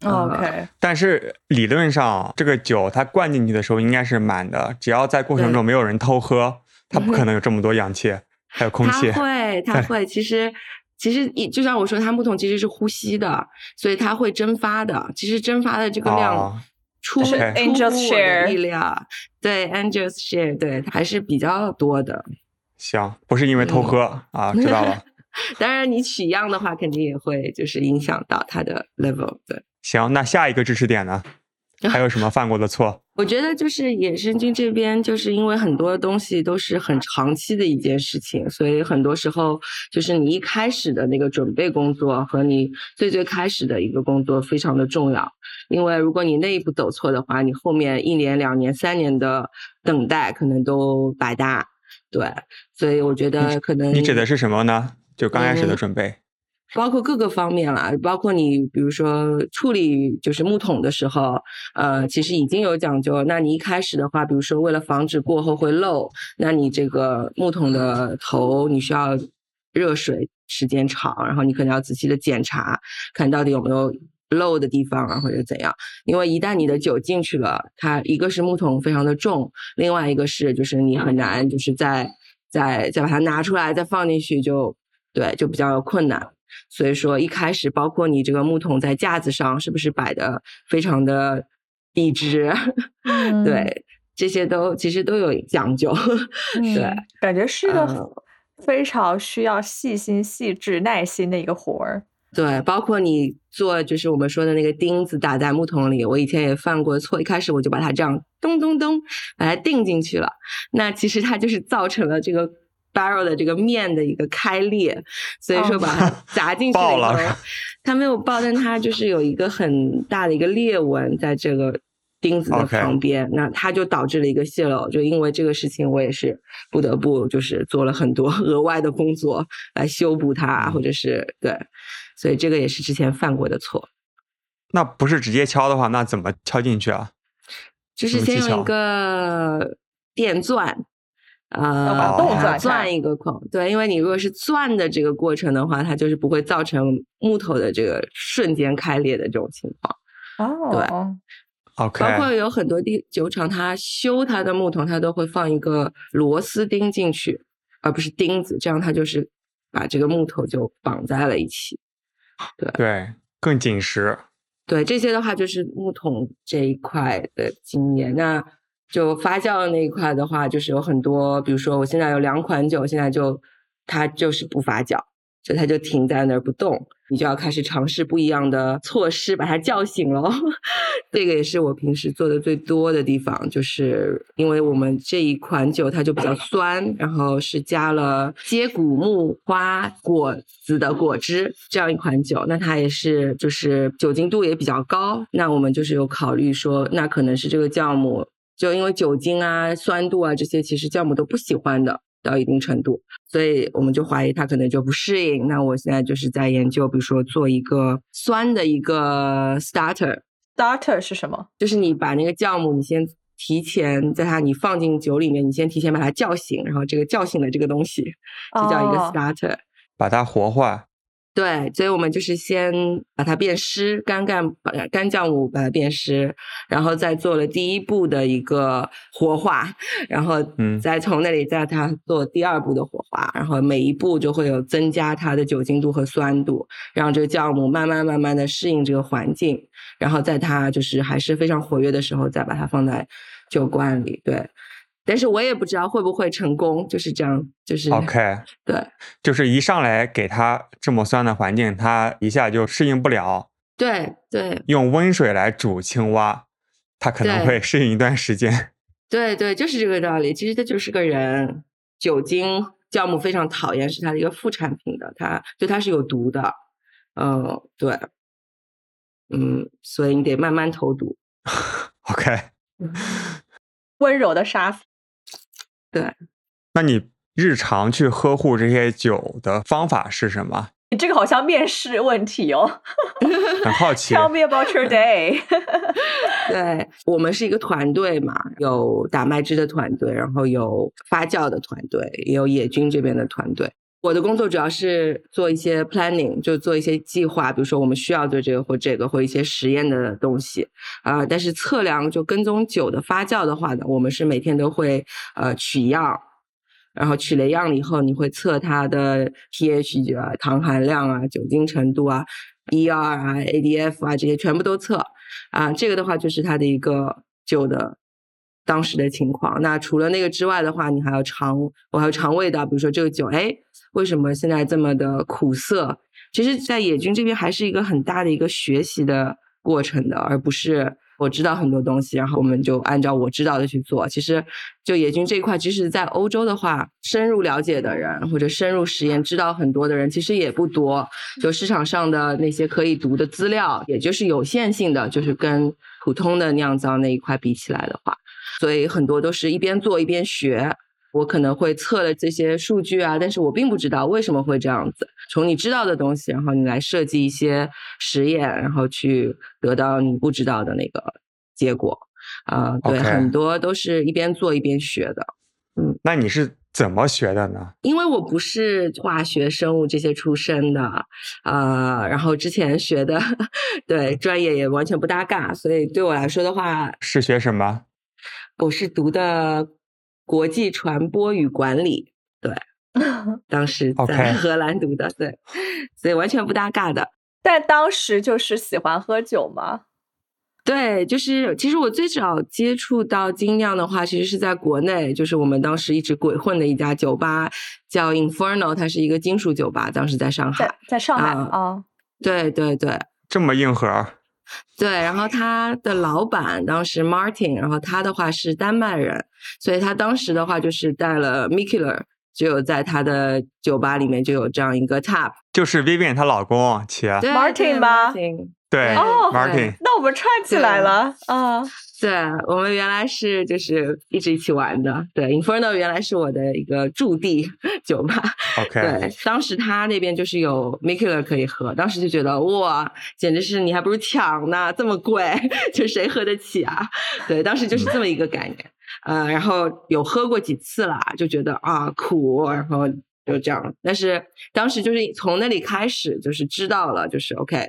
OK，但是理论上，这个酒它灌进去的时候应该是满的，只要在过程中没有人偷喝，它不可 能有这么多氧气，还有空气它。会，它 会。其实，其实一就像我说，它木桶其实是呼吸的，所以它会蒸发的。其实蒸发的这个量哦出、Angel's 乎我的 share 力量，对 Angel's share，对还是比较多的。行，不是因为偷喝、啊，知道了。当然，你取样的话，肯定也会就是影响到它的 level。对，行，那下一个知识点呢？还有什么犯过的错？我觉得就是野生菌这边，就是因为很多东西都是很长期的一件事情，所以很多时候就是你一开始的那个准备工作和你最最开始的一个工作非常的重要。因为如果你那一步走错的话，你后面一年、两年、三年的等待可能都白搭。对，所以我觉得可能你指的是什么呢？就刚开始的嗯准备。包括各个方面啦，包括你比如说处理就是木桶的时候，呃，其实已经有讲究。那你一开始的话，比如说为了防止过后会漏，那你这个木桶的头你需要热水时间长，然后你可能要仔细的检查，看到底有没有漏的地方啊，或者怎样。因为一旦你的酒进去了，它一个是木桶非常的重，另外一个是就是你很难就是再再再把它拿出来再放进去就对就比较困难。所以说一开始包括你这个木桶在架子上是不是摆的非常的笔直，嗯对，这些都其实都有讲究。对嗯，感觉是一个嗯非常需要细心、细致、耐心的一个活儿。对，包括你做就是我们说的那个钉子打在木桶里，我以前也犯过错，一开始我就把它这样咚咚咚把它钉进去了，那其实它就是造成了这个 barrel 的这个面的一个开裂，所以说哦把它 砸进去以后它没有爆，但它就是有一个很大的一个裂纹在这个。钉子的旁边那它就导致了一个泄漏。就因为这个事情，我也是不得不就是做了很多 额外的工作来修补它，或者是对，所以这个也是之前犯过的错。那不是直接敲的话，那怎么敲进去啊？就是先用一个电钻，呃，要把洞钻钻一个孔。对，因为你如果是钻的这个过程的话，它就是不会造成木头的这个瞬间开裂的这种情况。哦，OK，包括有很多地酒厂，它修它的木桶，它都会放一个螺丝钉进去，而不是钉子，这样它就是把这个木头就绑在了一起。对对，更紧实。对这些的话，就是木桶这一块的经验。那就发酵那一块的话，就是有很多，比如说我现在有两款酒，现在就它就是不发酵，就它就停在那儿不动，你就要开始尝试不一样的措施把它叫醒喽。这个也是我平时做的最多的地方，就是因为我们这一款酒它就比较酸，然后是加了接骨木花果子的果汁这样一款酒，那它也是就是酒精度也比较高，那我们就是有考虑说，那可能是这个酵母就因为酒精啊、酸度啊这些，其实酵母都不喜欢的。到一定程度，所以我们就怀疑它可能就不适应。那我现在就是在研究，比如说做一个酸的一个 starter，starter 是什么？就是你把那个酵母，你先提前在它你放进酒里面，你先提前把它叫醒，然后这个叫醒的这个东西就叫一个哦 starter。把它活化。对，所以我们就是先把它变湿，干干把干酵母把它变湿，然后再做了第一步的一个活化，然后嗯再从那里再它做第二步的活化，然后每一步就会有增加它的酒精度和酸度，让这个酵母慢慢慢慢的适应这个环境，然后在它就是还是非常活跃的时候，再把它放在酒罐里。对，但是我也不知道会不会成功，就是这样，就是 OK，对。就是一上来给他这么酸的环境，他一下就适应不了。对对用温水来煮青蛙，他可能会适应一段时间。对对，就是这个道理。其实他就是个人，酒精酵母非常讨厌，是它的一个副产品的，它对它是有毒的。嗯，对，嗯，所以你得慢慢投毒。OK，温柔的杀死。那你日常去呵护这些酒的方法是什么？你这个好像面试问题哦。很好奇。Tell me about your day 对我们是一个团队嘛，有打麦汁的团队，然后有发酵的团队，也有野菌这边的团队。我的工作主要是做一些 planning，就做一些计划，比如说我们需要做这个或这个或一些实验的东西啊、但是测量就跟踪酒的发酵的话呢，我们是每天都会呃取样，然后取了样了以后，你会测它的 pH 啊、糖含量啊、酒精程度啊、ER 啊、ADF 啊这些全部都测啊。这个的话就是它的一个酒的当时的情况。那除了那个之外的话，你还要尝，我还要尝味道，比如说这个酒，哎，为什么现在这么的苦涩？其实，在野菌这边还是一个很大的一个学习的过程的，而不是。我知道很多东西，然后我们就按照我知道的去做。其实，就野菌这一块，即使在欧洲的话，深入了解的人或者深入实验知道很多的人，其实也不多。就市场上的那些可以读的资料，也就是有限性的，就是跟普通的酿造那一块比起来的话，所以很多都是一边做一边学。我可能会测了这些数据啊，但是我并不知道为什么会这样子。从你知道的东西，然后你来设计一些实验，然后去得到你不知道的那个结果。啊、对很多都是一边做一边学的。嗯那你是怎么学的呢？因为我不是化学、生物这些出身的，呃，然后之前学的 对专业也完全不搭嘎，所以对我来说的话，是学什么？我是读的国际传播与管理，对，当时在荷兰读的，对，所以完全不搭嘎的。但当时就是喜欢喝酒吗？对，就是其实我最早接触到精酿的话，其实是在国内，就是我们当时一直鬼混的一家酒吧叫 Inferno，它是一个金属酒吧，当时在上海在。在上海啊啊，对对对这么硬核？对，然后他的老板当时 Martin，然后他的话是丹麦人，所以他当时的话就是带了 Mikkeller，就有在他的酒吧里面就有这样一个 tap。就是 Vivian 她老公齐。对 Martin 对吗 Martin 对哦，Martin。那我们串起来了啊！对，我们原来是就是一直一起玩的。对，Inferno 原来是我的一个驻地酒吧。OK，对，当时他那边就是有 Mikkeller 可以喝，当时就觉得哇，简直是你还不如抢呢，这么贵，就谁喝得起啊？对，当时就是这么一个概念。呃，然后有喝过几次啦，就觉得啊苦，然后就这样。但是当时就是从那里开始，就是知道了，就是 OK。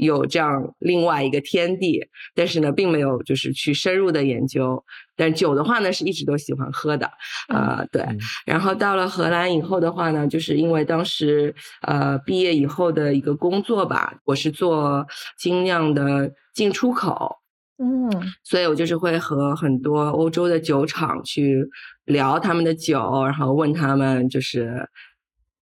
有这样另外一个天地，但是呢，并没有就是去深入的研究。但酒的话呢，是一直都喜欢喝的，呃，对。嗯然后到了荷兰以后的话呢，就是因为当时呃毕业以后的一个工作吧，我是做精酿的进出口，嗯，所以我就是会和很多欧洲的酒厂去聊他们的酒，然后问他们就是。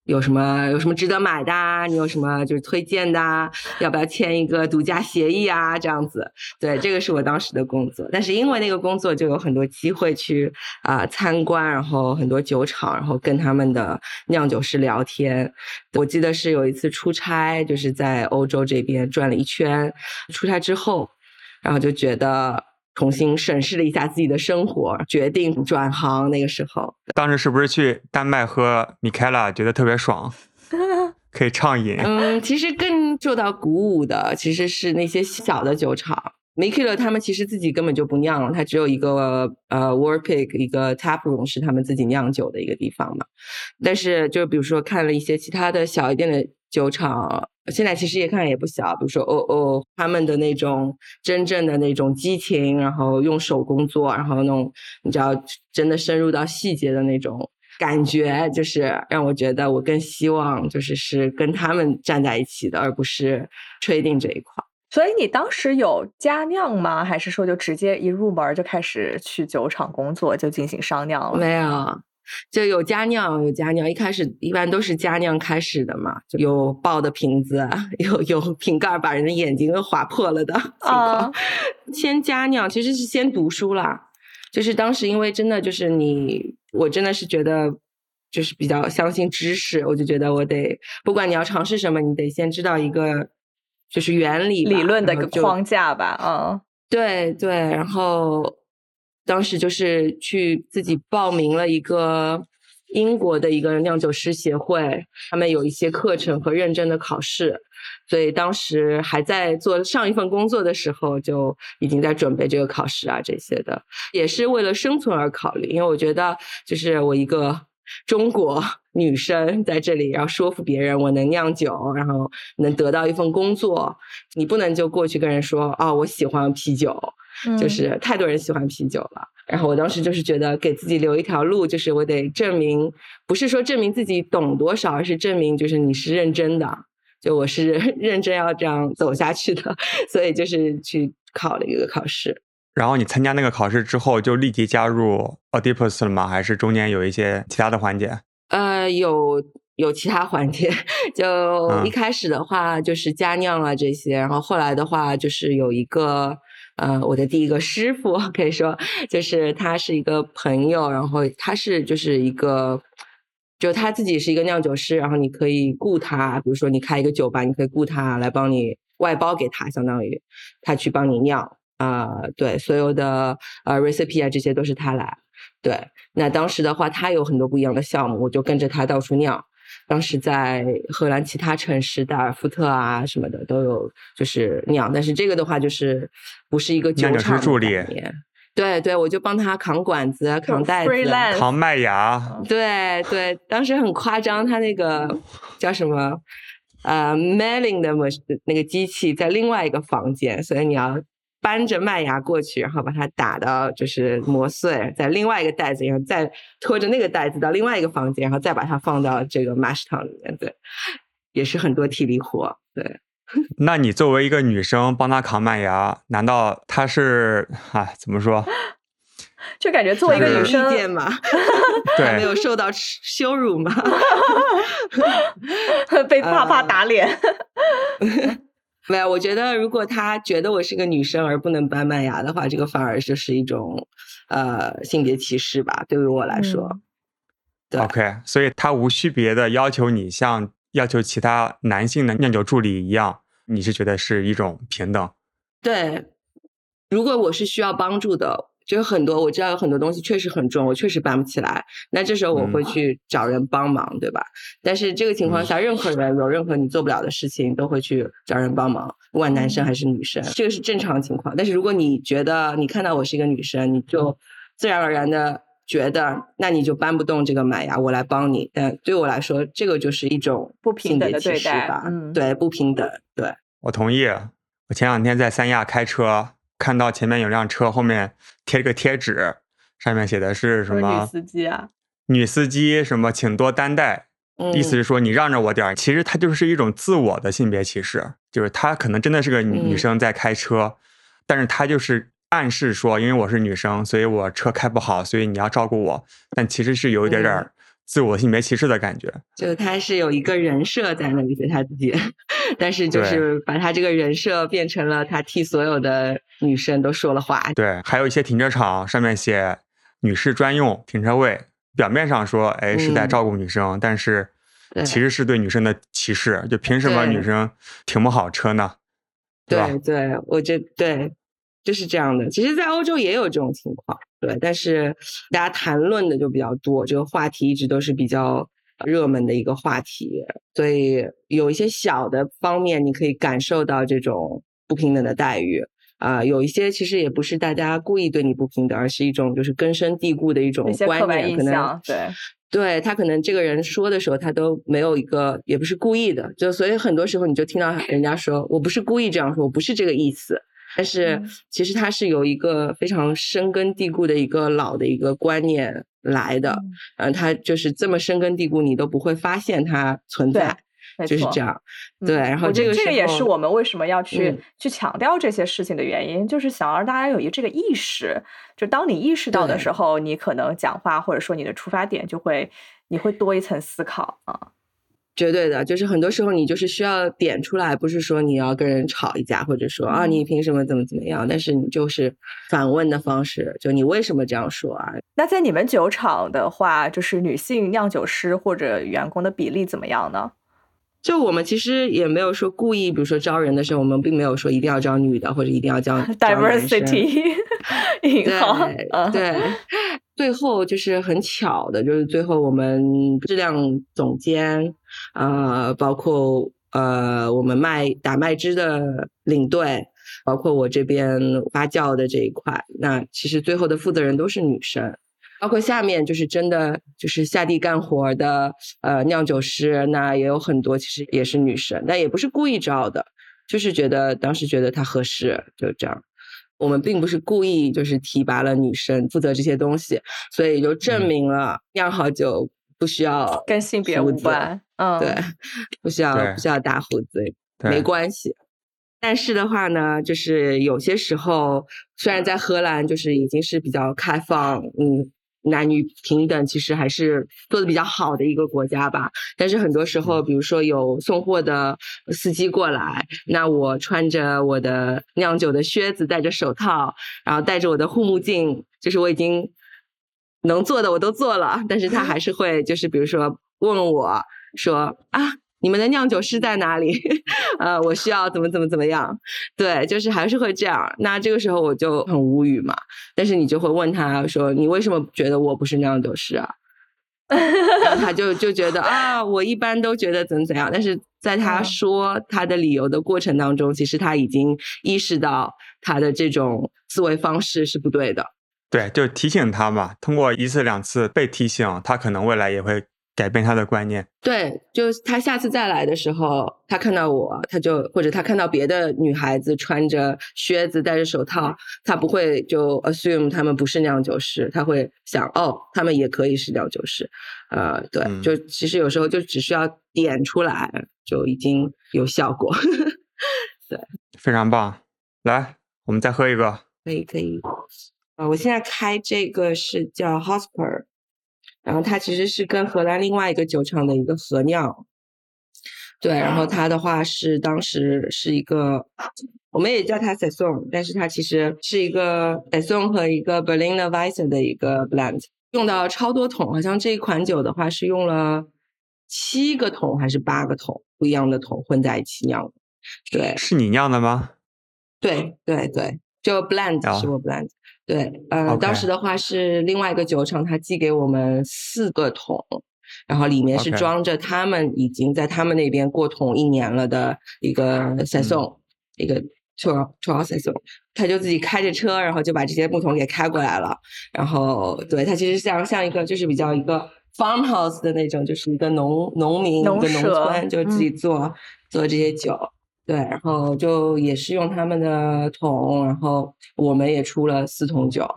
有什么有什么值得买的啊？你有什么就是推荐的啊？要不要签一个独家协议啊？这样子，对，这个是我当时的工作。但是因为那个工作，就有很多机会去啊、参观，然后很多酒厂，然后跟他们的酿酒师聊天。我记得是有一次出差，就是在欧洲这边转了一圈，出差之后，然后就觉得重新审视了一下自己的生活，决定转行。那个时候，当时是不是去丹麦喝米开朗，觉得特别爽，可以畅饮？嗯，其实更受到鼓舞的其实是那些小的酒厂。M i k e l 他们其实自己根本就不酿了，它只有一个呃 Warpick 一个 tap room 是他们自己酿酒的一个地方嘛。但是就比如说看了一些其他的小一点的酒厂，现在其实也看也不小，比如说哦哦他们的那种真正的那种激情，然后用手工做，然后那种你知道真的深入到细节的那种。感觉就是让我觉得我更希望就是是跟他们站在一起的，而不是 trading 这一块。所以你当时有加酿吗？还是说就直接一入门就开始去酒厂工作，就进行商酿了？没有，就有加酿，有加酿。一开始一般都是加酿开始的嘛，就有爆的瓶子，有有瓶盖把人的眼睛都划破了的 情况。先加酿其实是先读书啦，就是当时因为真的就是你，我真的是觉得就是比较相信知识，我就觉得我得不管你要尝试什么，你得先知道一个就是原理理论的一个框架吧，嗯。对对，然后当时就是去自己报名了一个英国的一个酿酒师协会，他们有一些课程和认证的考试，所以当时还在做上一份工作的时候，就已经在准备这个考试啊这些的，也是为了生存而考虑，因为我觉得就是我一个中国女生在这里要说服别人我能酿酒，然后能得到一份工作，你不能就过去跟人说啊、我喜欢啤酒，就是太多人喜欢啤酒了。然后我当时就是觉得给自己留一条路，就是我得证明，不是说证明自己懂多少，而是证明就是你是认真的，就我是 认真要这样走下去的，所以就是去考了一个考试。然后你参加那个考试之后，就立即加入 Oedipus 了吗？还是中间有一些其他的环节？呃，有有其他环节，就嗯一开始的话就是加酿啊这些，然后后来的话就是有一个呃，我的第一个师傅可以说就是他是一个朋友，然后他是就是一个。就他自己是一个酿酒师，然后你可以雇他，比如说你开一个酒吧，你可以雇他来帮你外包给他，相当于他去帮你酿啊、对，所有的呃 recipe 啊这些都是他来。对，那当时的话，他有很多不一样的项目，我就跟着他到处酿。当时在荷兰其他城市，达尔夫特啊什么的都有，就是酿。但是这个的话，就是不是一个酒厂助理。对对，我就帮他扛管子、扛袋子。扛麦芽，对对，当时很夸张，他那个叫什么呃 mailing 的 mach- 那个机器在另外一个房间，所以你要搬着麦芽过去，然后把它打到就是磨碎，在另外一个袋子，然后再拖着那个袋子到另外一个房间，然后再把它放到这个 mash tun 里面，对，也是很多体力活，对。那你作为一个女生帮他扛麦芽，难道他是啊怎么说？就感觉作为一个女生意，见吗？还没有受到羞辱吗？被爸爸呃打脸。没有，我觉得如果他觉得我是个女生而不能搬麦芽的话，这个反而就是一种呃性别歧视吧。对于我来说，嗯对 OK，所以他无区别的要求你像要求其他男性的酿酒助理一样，你是觉得是一种平等？对，如果我是需要帮助的，就是很多我知道有很多东西确实很重，我确实搬不起来，那这时候我会嗯去找人帮忙，对吧？但是这个情况下，任何人有任何你做不了的事情，都会去找人帮忙，不管男生还是女生，这个是正常情况。但是如果你觉得你看到我是一个女生，你就自然而然的。觉得那你就搬不动这个买呀，我来帮你。但对我来说，这个就是一种不平等的对待吧？嗯对，不平等，对。我同意。我前两天在三亚开车，看到前面有辆车后面贴了个贴纸，上面写的是什么女么司机啊，女司机什么请多担待，嗯意思是说你让着我点儿。其实它就是一种自我的性别歧视，就是她可能真的是个女嗯女生在开车，但是她就是暗示说，因为我是女生，所以我车开不好，所以你要照顾我。但其实是有一点点自我性别歧视的感觉。就他是有一个人设在那里给他自己，但是就是把他这个人设变成了他替所有的女生都说了话。对，还有一些停车场上面写女士专用停车位，表面上说哎是在嗯照顾女生，但是其实是对女生的歧视。就凭什么女生停不好车呢？对对，我觉对，就是这样的。其实，在欧洲也有这种情况，对，但是大家谈论的就比较多，这个话题一直都是比较热门的一个话题，所以有一些小的方面，你可以感受到这种不平等的待遇。啊、有一些其实也不是大家故意对你不平等，而是一种就是根深蒂固的一种观念，可能，对，对他可能这个人说的时候，他都没有一个，也不是故意的，就所以很多时候你就听到人家说我不是故意这样说，我不是这个意思，但是嗯。其实它是有一个非常深根蒂固的一个老的一个观念来的，嗯。嗯，他就是这么深根蒂固，你都不会发现它存在，就是这样。对，然后这个这个也是我们为什么要去嗯。去强调这些事情的原因，就是想让大家有一个这个意识，就当你意识到的时候，你可能讲话或者说你的出发点就会你会多一层思考啊。绝对的，就是很多时候你就是需要点出来，不是说你要跟人吵一架，或者说啊嗯你凭什么怎么怎么样，但是你就是反问的方式，就你为什么这样说啊？那在你们酒厂的话，就是女性酿酒师或者员工的比例怎么样呢？就我们其实也没有说故意，比如说招人的时候，我们并没有说一定要招女的，或者一定要 招 diversity 对嗯对，最后就是很巧的，就是最后我们质量总监，呃，包括呃我们卖打麦汁的领队，包括我这边发酵的这一块，那其实最后的负责人都是女生。包括下面就是真的就是下地干活的呃酿酒师，那也有很多其实也是女生，但也不是故意招的，就是觉得当时觉得她合适，就这样。我们并不是故意就是提拔了女生负责这些东西，所以就证明了酿好酒不需要跟性别无关。嗯，对，不需要不需要大胡子，没关系。但是的话呢，就是有些时候，虽然在荷兰就是已经是比较开放，嗯，男女平等，其实还是做的比较好的一个国家吧。但是很多时候，比如说有送货的司机过来，那我穿着我的酿酒的靴子，戴着手套，然后戴着我的护目镜，就是我已经能做的我都做了，但是他还 是会就是比如说问我说啊。你们的酿酒师在哪里？呃，我需要怎么怎么怎么样？对，就是还是会这样。那这个时候我就很无语嘛。但是你就会问他说：“你为什么觉得我不是酿酒师啊？” 然后他就就觉得啊，我一般都觉得怎么怎样。但是在他嗯说他的理由的过程当中，其实他已经意识到他的这种思维方式是不对的。对，就提醒他嘛，通过一次两次被提醒，他可能未来也会改变他的观念。对，就是他下次再来的时候，他看到我，他就或者他看到别的女孩子穿着靴子、戴着手套，他不会就 assume 他们不是酿酒师，他会想哦，他们也可以是酿酒师。呃，对，嗯就其实有时候就只需要点出来，就已经有效果。对非常棒，来，我们再喝一个。可以可以，呃，我现在开这个是叫 Hosper，然后它其实是跟荷兰另外一个酒厂的一个合酿，对，然后它的话是当时是一个，我们也叫它 Saison，但是它其实是一个 Saison 和一个 Berliner Weisse 的一个 blend，用到超多桶，好像这一款酒的话是用了七个桶还是八个桶不一样的桶混在一起酿的，对，是你酿的吗？对对对，就 blend 啊。是我 blend。对，呃当时的话是另外一个酒厂，他寄给我们四个桶，然后里面是装着他们已经在他们那边过桶一年了的一个 o n 一个 tour tour o n 他就自己开着车，然后就把这些木桶给开过来了。然后，对他其实像像一个就是比较一个 farmhouse 的那种，就是一个农农民农一个农村，就自己嗯做、做这些酒。对，然后就也是用他们的桶，然后我们也出了四桶酒，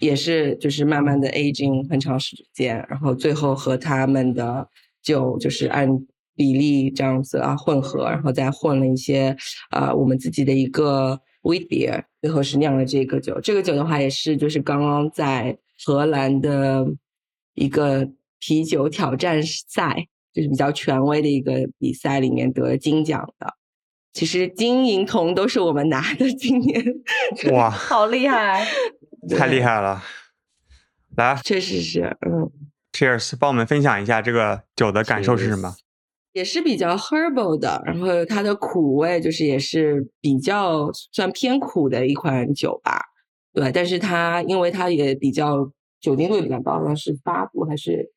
也是就是慢慢的 aging 很长时间，然后最后和他们的酒就是按比例这样子啊混合，然后再混了一些啊、我们自己的一个 wheat beer，最后是酿了这个酒。这个酒的话也是就是刚刚在荷兰的一个啤酒挑战赛，就是比较权威的一个比赛里面得金奖的。其实金银铜都是我们拿的，今年 哇，好厉害！太厉害了！来确实是，嗯，，Cheers，帮我们分享一下这个酒的感受是什么？也是比较 herbal 的，然后它的苦味就是也是比较算偏苦的一款酒吧，对，但是它因为它也比较酒精度也比较高，好像是八度还是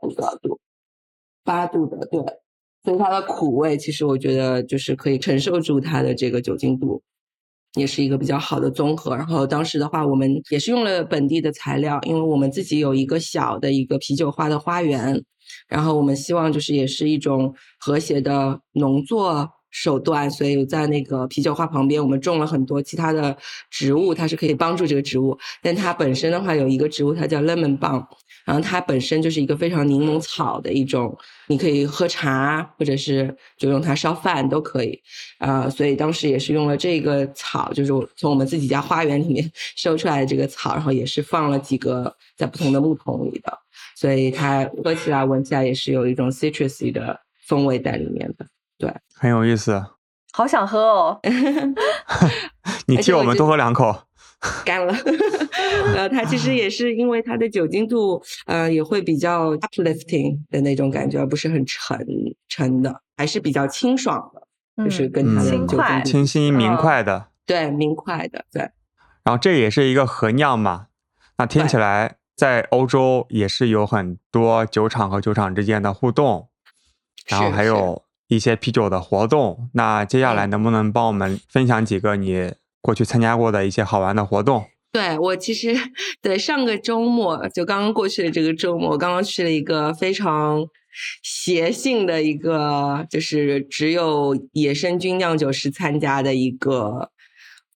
多少度？八度的，对，所以它的苦味其实我觉得就是可以承受住它的这个酒精度。也是一个比较好的综合。然后当时的话，我们也是用了本地的材料，因为我们自己有一个小的一个啤酒花的花园，然后我们希望就是也是一种和谐的农作手段，所以在那个啤酒花旁边，我们种了很多其他的植物，它是可以帮助这个植物。但它本身的话，有一个植物，它叫 lemon balm，然后它本身就是一个非常柠檬草的一种，你可以喝茶，或者是就用它烧饭都可以。啊，所以当时也是用了这个草，就是从我们自己家花园里面 收出来的这个草，然后也是放了几个在不同的木桶里的，所以它喝起来、闻起来也是有一种 citrusy 的风味在里面的。对，很有意思。好想喝哦！你替我们多喝两口。干了。呃，它其实也是因为它的酒精度，呃，也会比较 uplifting 的那种感觉，而不是很沉沉的，还是比较清爽的，就是跟它的酒精度清新明快的。对，明快的，对。然后这也是一个合酿嘛，那听起来在欧洲也是有很多酒厂和酒厂之间的互动，然后还有。一些啤酒的活动，那接下来能不能帮我们分享几个你过去参加过的一些好玩的活动？对我其实对上个周末就刚刚过去的这个周末，我刚刚去了一个非常邪性的一个，就是只有野生菌酿酒师参加的一个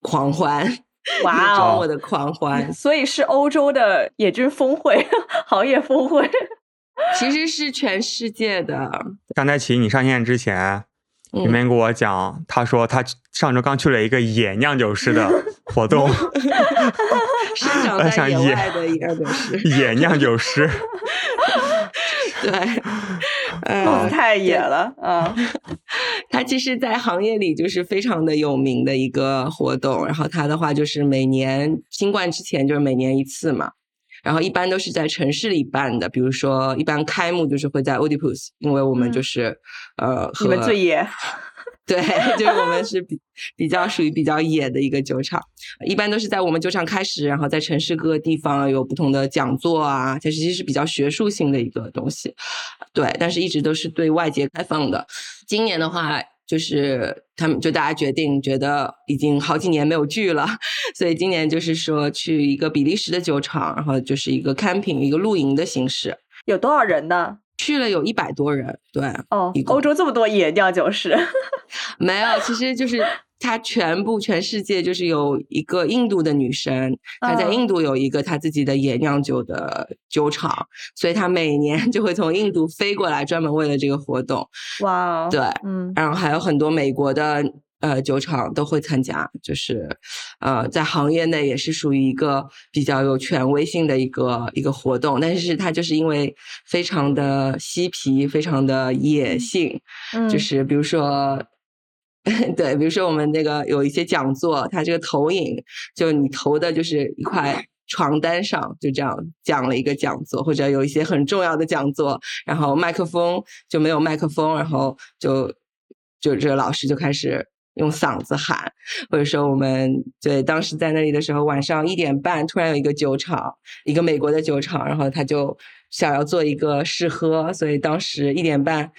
狂欢，哇哦，我的狂欢，所以是欧洲的野菌峰会，行业峰会。其实是全世界的。刚才起你上线之前，你们跟我讲，他说他上周刚去了一个野酿酒师的活动 生长在野外的酿酒师，野酿酒师，对，嗯，太野了，嗯，他其实，在行业里就是非常的有名的一个活动。然后他的话就是每年新冠之前就是每年一次嘛。然后一般都是在城市里办的，比如说一般开幕就是会在 Oedipus，因为我们就是呃，你们最野，对，就是我们是比比较属于比较野的一个酒厂，一般都是在我们酒厂开始，然后在城市各个地方有不同的讲座啊，它实际是比较学术性的一个东西，对，但是一直都是对外界开放的。今年的话。就是他们就大家决定，觉得已经好几年没有聚了，所以今年就是说去一个比利时的酒厂，然后就是一个 camping 一个露营的形式。有多少人呢？去了有一百多人。对，哦，欧洲这么多野酿酒师，没有，其实就是。他全部全世界就是有一个印度的女生，她在印度有一个她自己的野酿酒的酒厂，所以她每年就会从印度飞过来，专门为了这个活动。哇，对，嗯，然后还有很多美国的呃酒厂都会参加，就是呃在行业内也是属于一个比较有权威性的一个一个活动，但是它就是因为非常的嬉皮，非常的野性，就是比如说。对，比如说我们那个有一些讲座，它这个投影就你投的就是一块床单上，就这样讲了一个讲座，或者有一些很重要的讲座，然后麦克风就没有麦克风，然后就就这个老师就开始用嗓子喊，或者说我们对当时在那里的时候，晚上一点半突然有一个酒厂，一个美国的酒厂，然后他就想要做一个试喝，所以当时一点半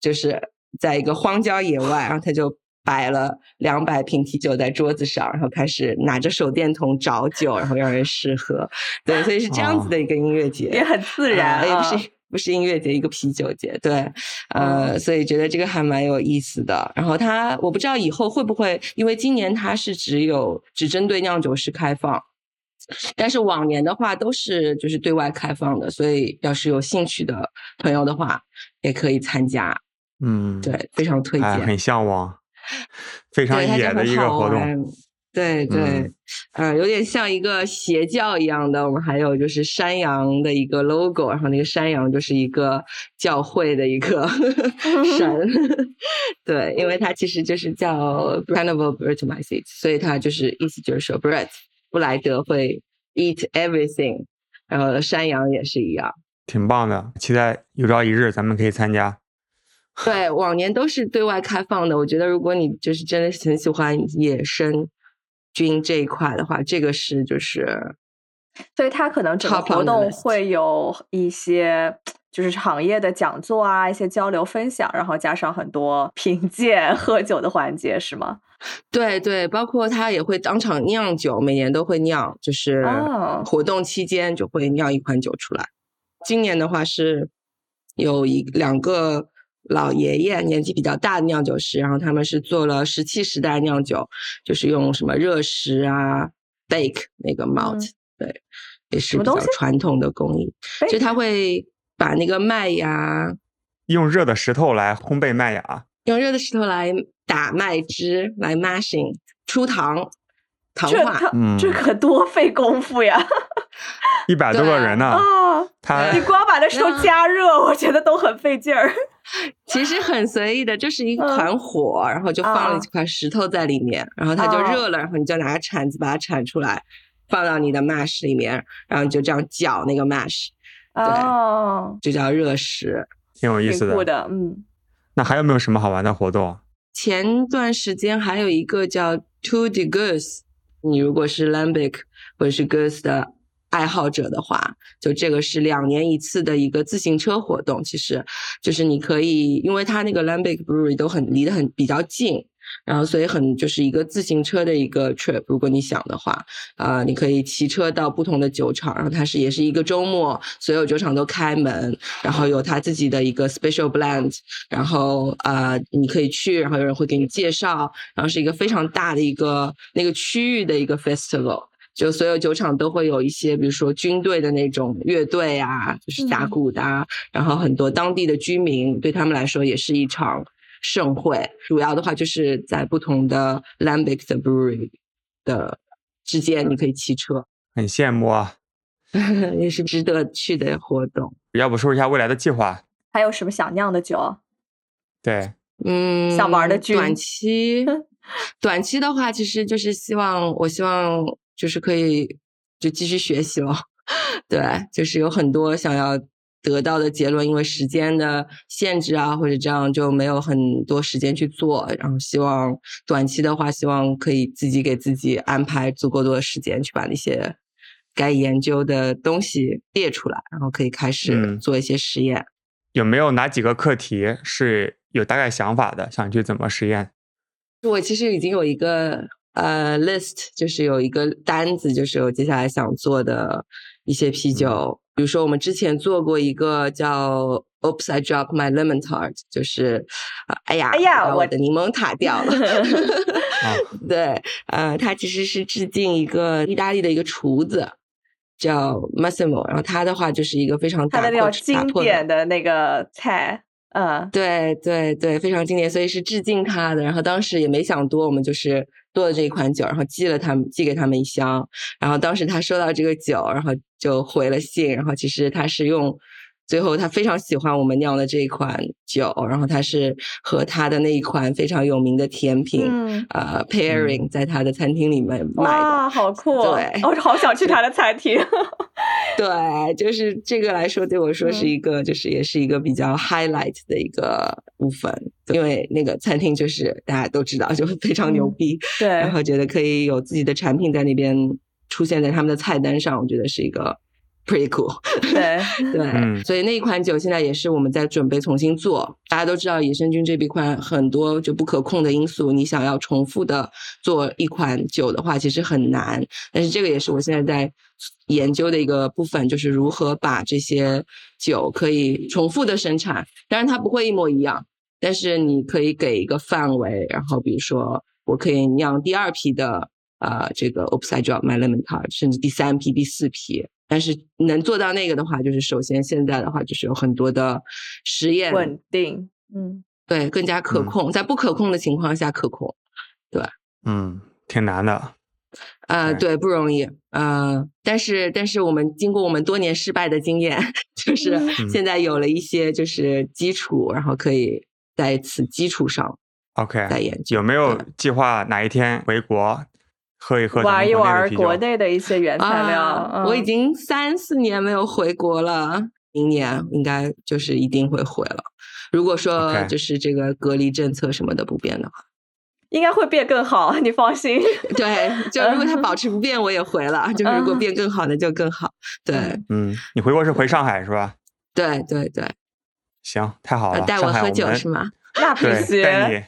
就是在一个荒郊野外，然后他就。摆了两百瓶啤酒在桌子上，然后开始拿着手电筒找酒，然后让人试喝。对，所以是这样子的一个音乐节，也很自然，也不是不是音乐节，一个啤酒节。对，呃，所以觉得这个还蛮有意思的。然后他，我不知道以后会不会，因为今年它是只有只针对酿酒师开放，但是往年的话都是就是对外开放的，所以要是有兴趣的朋友的话，也可以参加。嗯，对，非常推荐，很向往。非常野的一个活动，对对，呃，有点像一个邪教一样的。我们还有就是山羊的一个 logo，然后那个山羊就是一个教会的一个 神，对，因为它其实就是叫 Carnival b r e t m y s e a t 所以它就是意思就是说 Brett 布莱德会 eat everything，然后山羊也是一样，挺棒的，期待有朝一日咱们可以参加。对，往年都是对外开放的。我觉得，如果你就是真的很喜欢野生菌这一块的话，这个是就是，所以它可能整个活动会有一些就是行业的讲座啊，一些交流分享，然后加上很多 品鉴喝酒的环节，是吗？对对，包括他也会当场酿酒，每年都会酿，就是活动期间就会酿一款酒出来。今年的话是有一两个。老爷爷，年纪比较大的酿酒师，然后他们是做了石器时代酿酒，就是用什么热石啊，bake 那个 malt，、对，也是比较传统的工艺，就他会把那个麦芽用热的石头来烘焙麦芽，用热的石头来打麦汁，来 mashing 出糖，糖化。这可多费功夫呀！一百多个人呢，啊，他你光把那石头加热，我觉得都很费劲儿。其实很随意的，就是一嗯团火，然后就放了啊几块石头在里面，然后它就啊热了，然后你就拿铲子把它铲出来，放到你的 mash 里面，然后你就这样搅那个 mash，哦，就叫热食。挺有意思的。酷的，嗯，那还有没有什么好玩的活动？前段时间还有一个叫 Two de Goose，你如果是 Lambic 或者是 Goose 的爱好者的话，就这个是两年一次的一个自行车活动。其实就是你可以，因为它那个 Lambic Brewery 都很离得很比较近，然后所以很就是一个自行车的一个 trip。如果你想的话，啊、你可以骑车到不同的酒厂，然后它是也是一个周末，所有酒厂都开门，然后有它自己的一个 special blend，然后呃你可以去，然后有人会给你介绍，然后是一个非常大的一个那个区域的一个 festival。就所有酒厂都会有一些，比如说军队的那种乐队啊，就是打嗯鼓的啊，然后很多当地的居民对他们来说也是一场盛会。主要的话就是在不同的 Lambic 的 brewery 的之间，你可以骑车，很羡慕啊！也是值得去的活动。要不说一下未来的计划？还有什么想酿的酒？对，嗯，想玩的剧短期，短期的话，其实就是希望，我希望就是可以就继续学习了。对，就是有很多想要得到的结论，因为时间的限制啊，或者这样就没有很多时间去做。然后希望短期的话，希望可以自己给自己安排足够多的时间，去把那些该研究的东西列出来，然后可以开始嗯做一些实验。有没有哪几个课题是有大概想法的，想去怎么实验？我其实已经有一个呃 list，就是有一个单子，就是我接下来想做的一些啤酒。比如说，我们之前做过一个叫 “Oops, I dropped my lemon tart”，就是呃哎呀，哎呀我的柠檬塔掉了。啊，对，呃，它其实是致敬一个意大利的一个厨子，叫 Massimo，然后他的话就是一个非常它打破的那种经典的那个菜，嗯，对对对，非常经典，所以是致敬他的。然后当时也没想多，我们就是做了这一款酒，然后寄了他们寄给他们一箱。然后当时他收到这个酒，然后就回了信。然后其实他是用，最后他非常喜欢我们酿的这一款酒，然后他是和他的那一款非常有名的甜品，嗯呃，pairing 在他的餐厅里面卖的。哇，好酷！哦对我好想去他的餐厅。对，就是这个来说，对我说是嗯一个，就是也是一个比较 highlight 的一个部分，因为那个餐厅就是大家都知道，就非常牛嗯逼，对，然后觉得可以有自己的产品在那边出现在他们的菜单上，我觉得是一个 pretty cool。对，对，嗯所以那一款酒现在也是我们在准备重新做。大家都知道，野生菌这笔款很多就不可控的因素，你想要重复的做一款酒的话，其实很难。但是这个也是我现在在研究的一个部分，就是如何把这些酒可以重复的生产。当然，它不会一模一样，但是你可以给一个范围，然后比如说，我可以酿第二批的。呃，这个 Oops I dropped my lemon tart，甚至第三批、第四批，但是能做到那个的话，就是首先现在的话，就是有很多的实验，稳定，嗯，对，更加可嗯控，在不可控的情况下可控，对嗯，挺难的。呃，对对，不容易，呃，但是但是我们经过我们多年失败的经验，就是嗯现在有了一些就是基础，然后可以在此基础上 OK，再研究。有没有计划哪一天回国喝一喝玩一国内的啤酒玩国内的一些原材料。啊，我已嗯经三四年没有回国了，明年应该就是一定会回了。如果说就是这个隔离政策什么的不变的话，应该会变更好，你放心。对，就如果它保持不变，我也回了。就是如果嗯变更好，那就更好。对，嗯嗯，你回国是回上海是吧？对，对，对。行，太好呃了。带我喝酒是吗？那必，须带你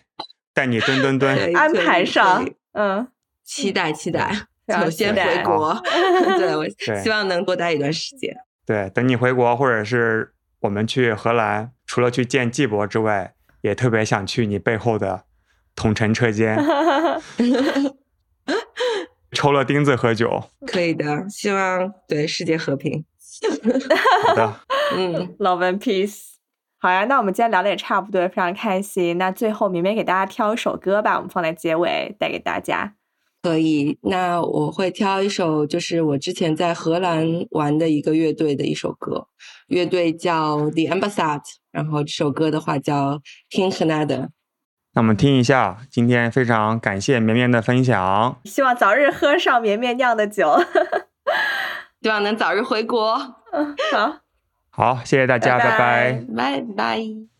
带你蹲蹲蹲。安排上，嗯，期待期待。首先回国，对我 希望能多待一段时间。对，等你回国或者是我们去荷兰，除了去见季博之外，也特别想去你背后的统城车间，抽了钉子喝酒。可以的，希望对世界和平。好的，嗯，Love and peace。好呀，那我们今天聊的也差不多，非常开心。那最后绵绵给大家挑一首歌吧，我们放在结尾带给大家。可以。那我会挑一首，就是我之前在荷兰玩的一个乐队的一首歌，乐队叫 The Ambassad，然后这首歌的话叫 King Canada。那我们听一下，今天非常感谢绵绵的分享。希望早日喝上绵绵酿的酒。希望能早日回国。嗯好。好，谢谢大家，拜拜拜拜拜拜。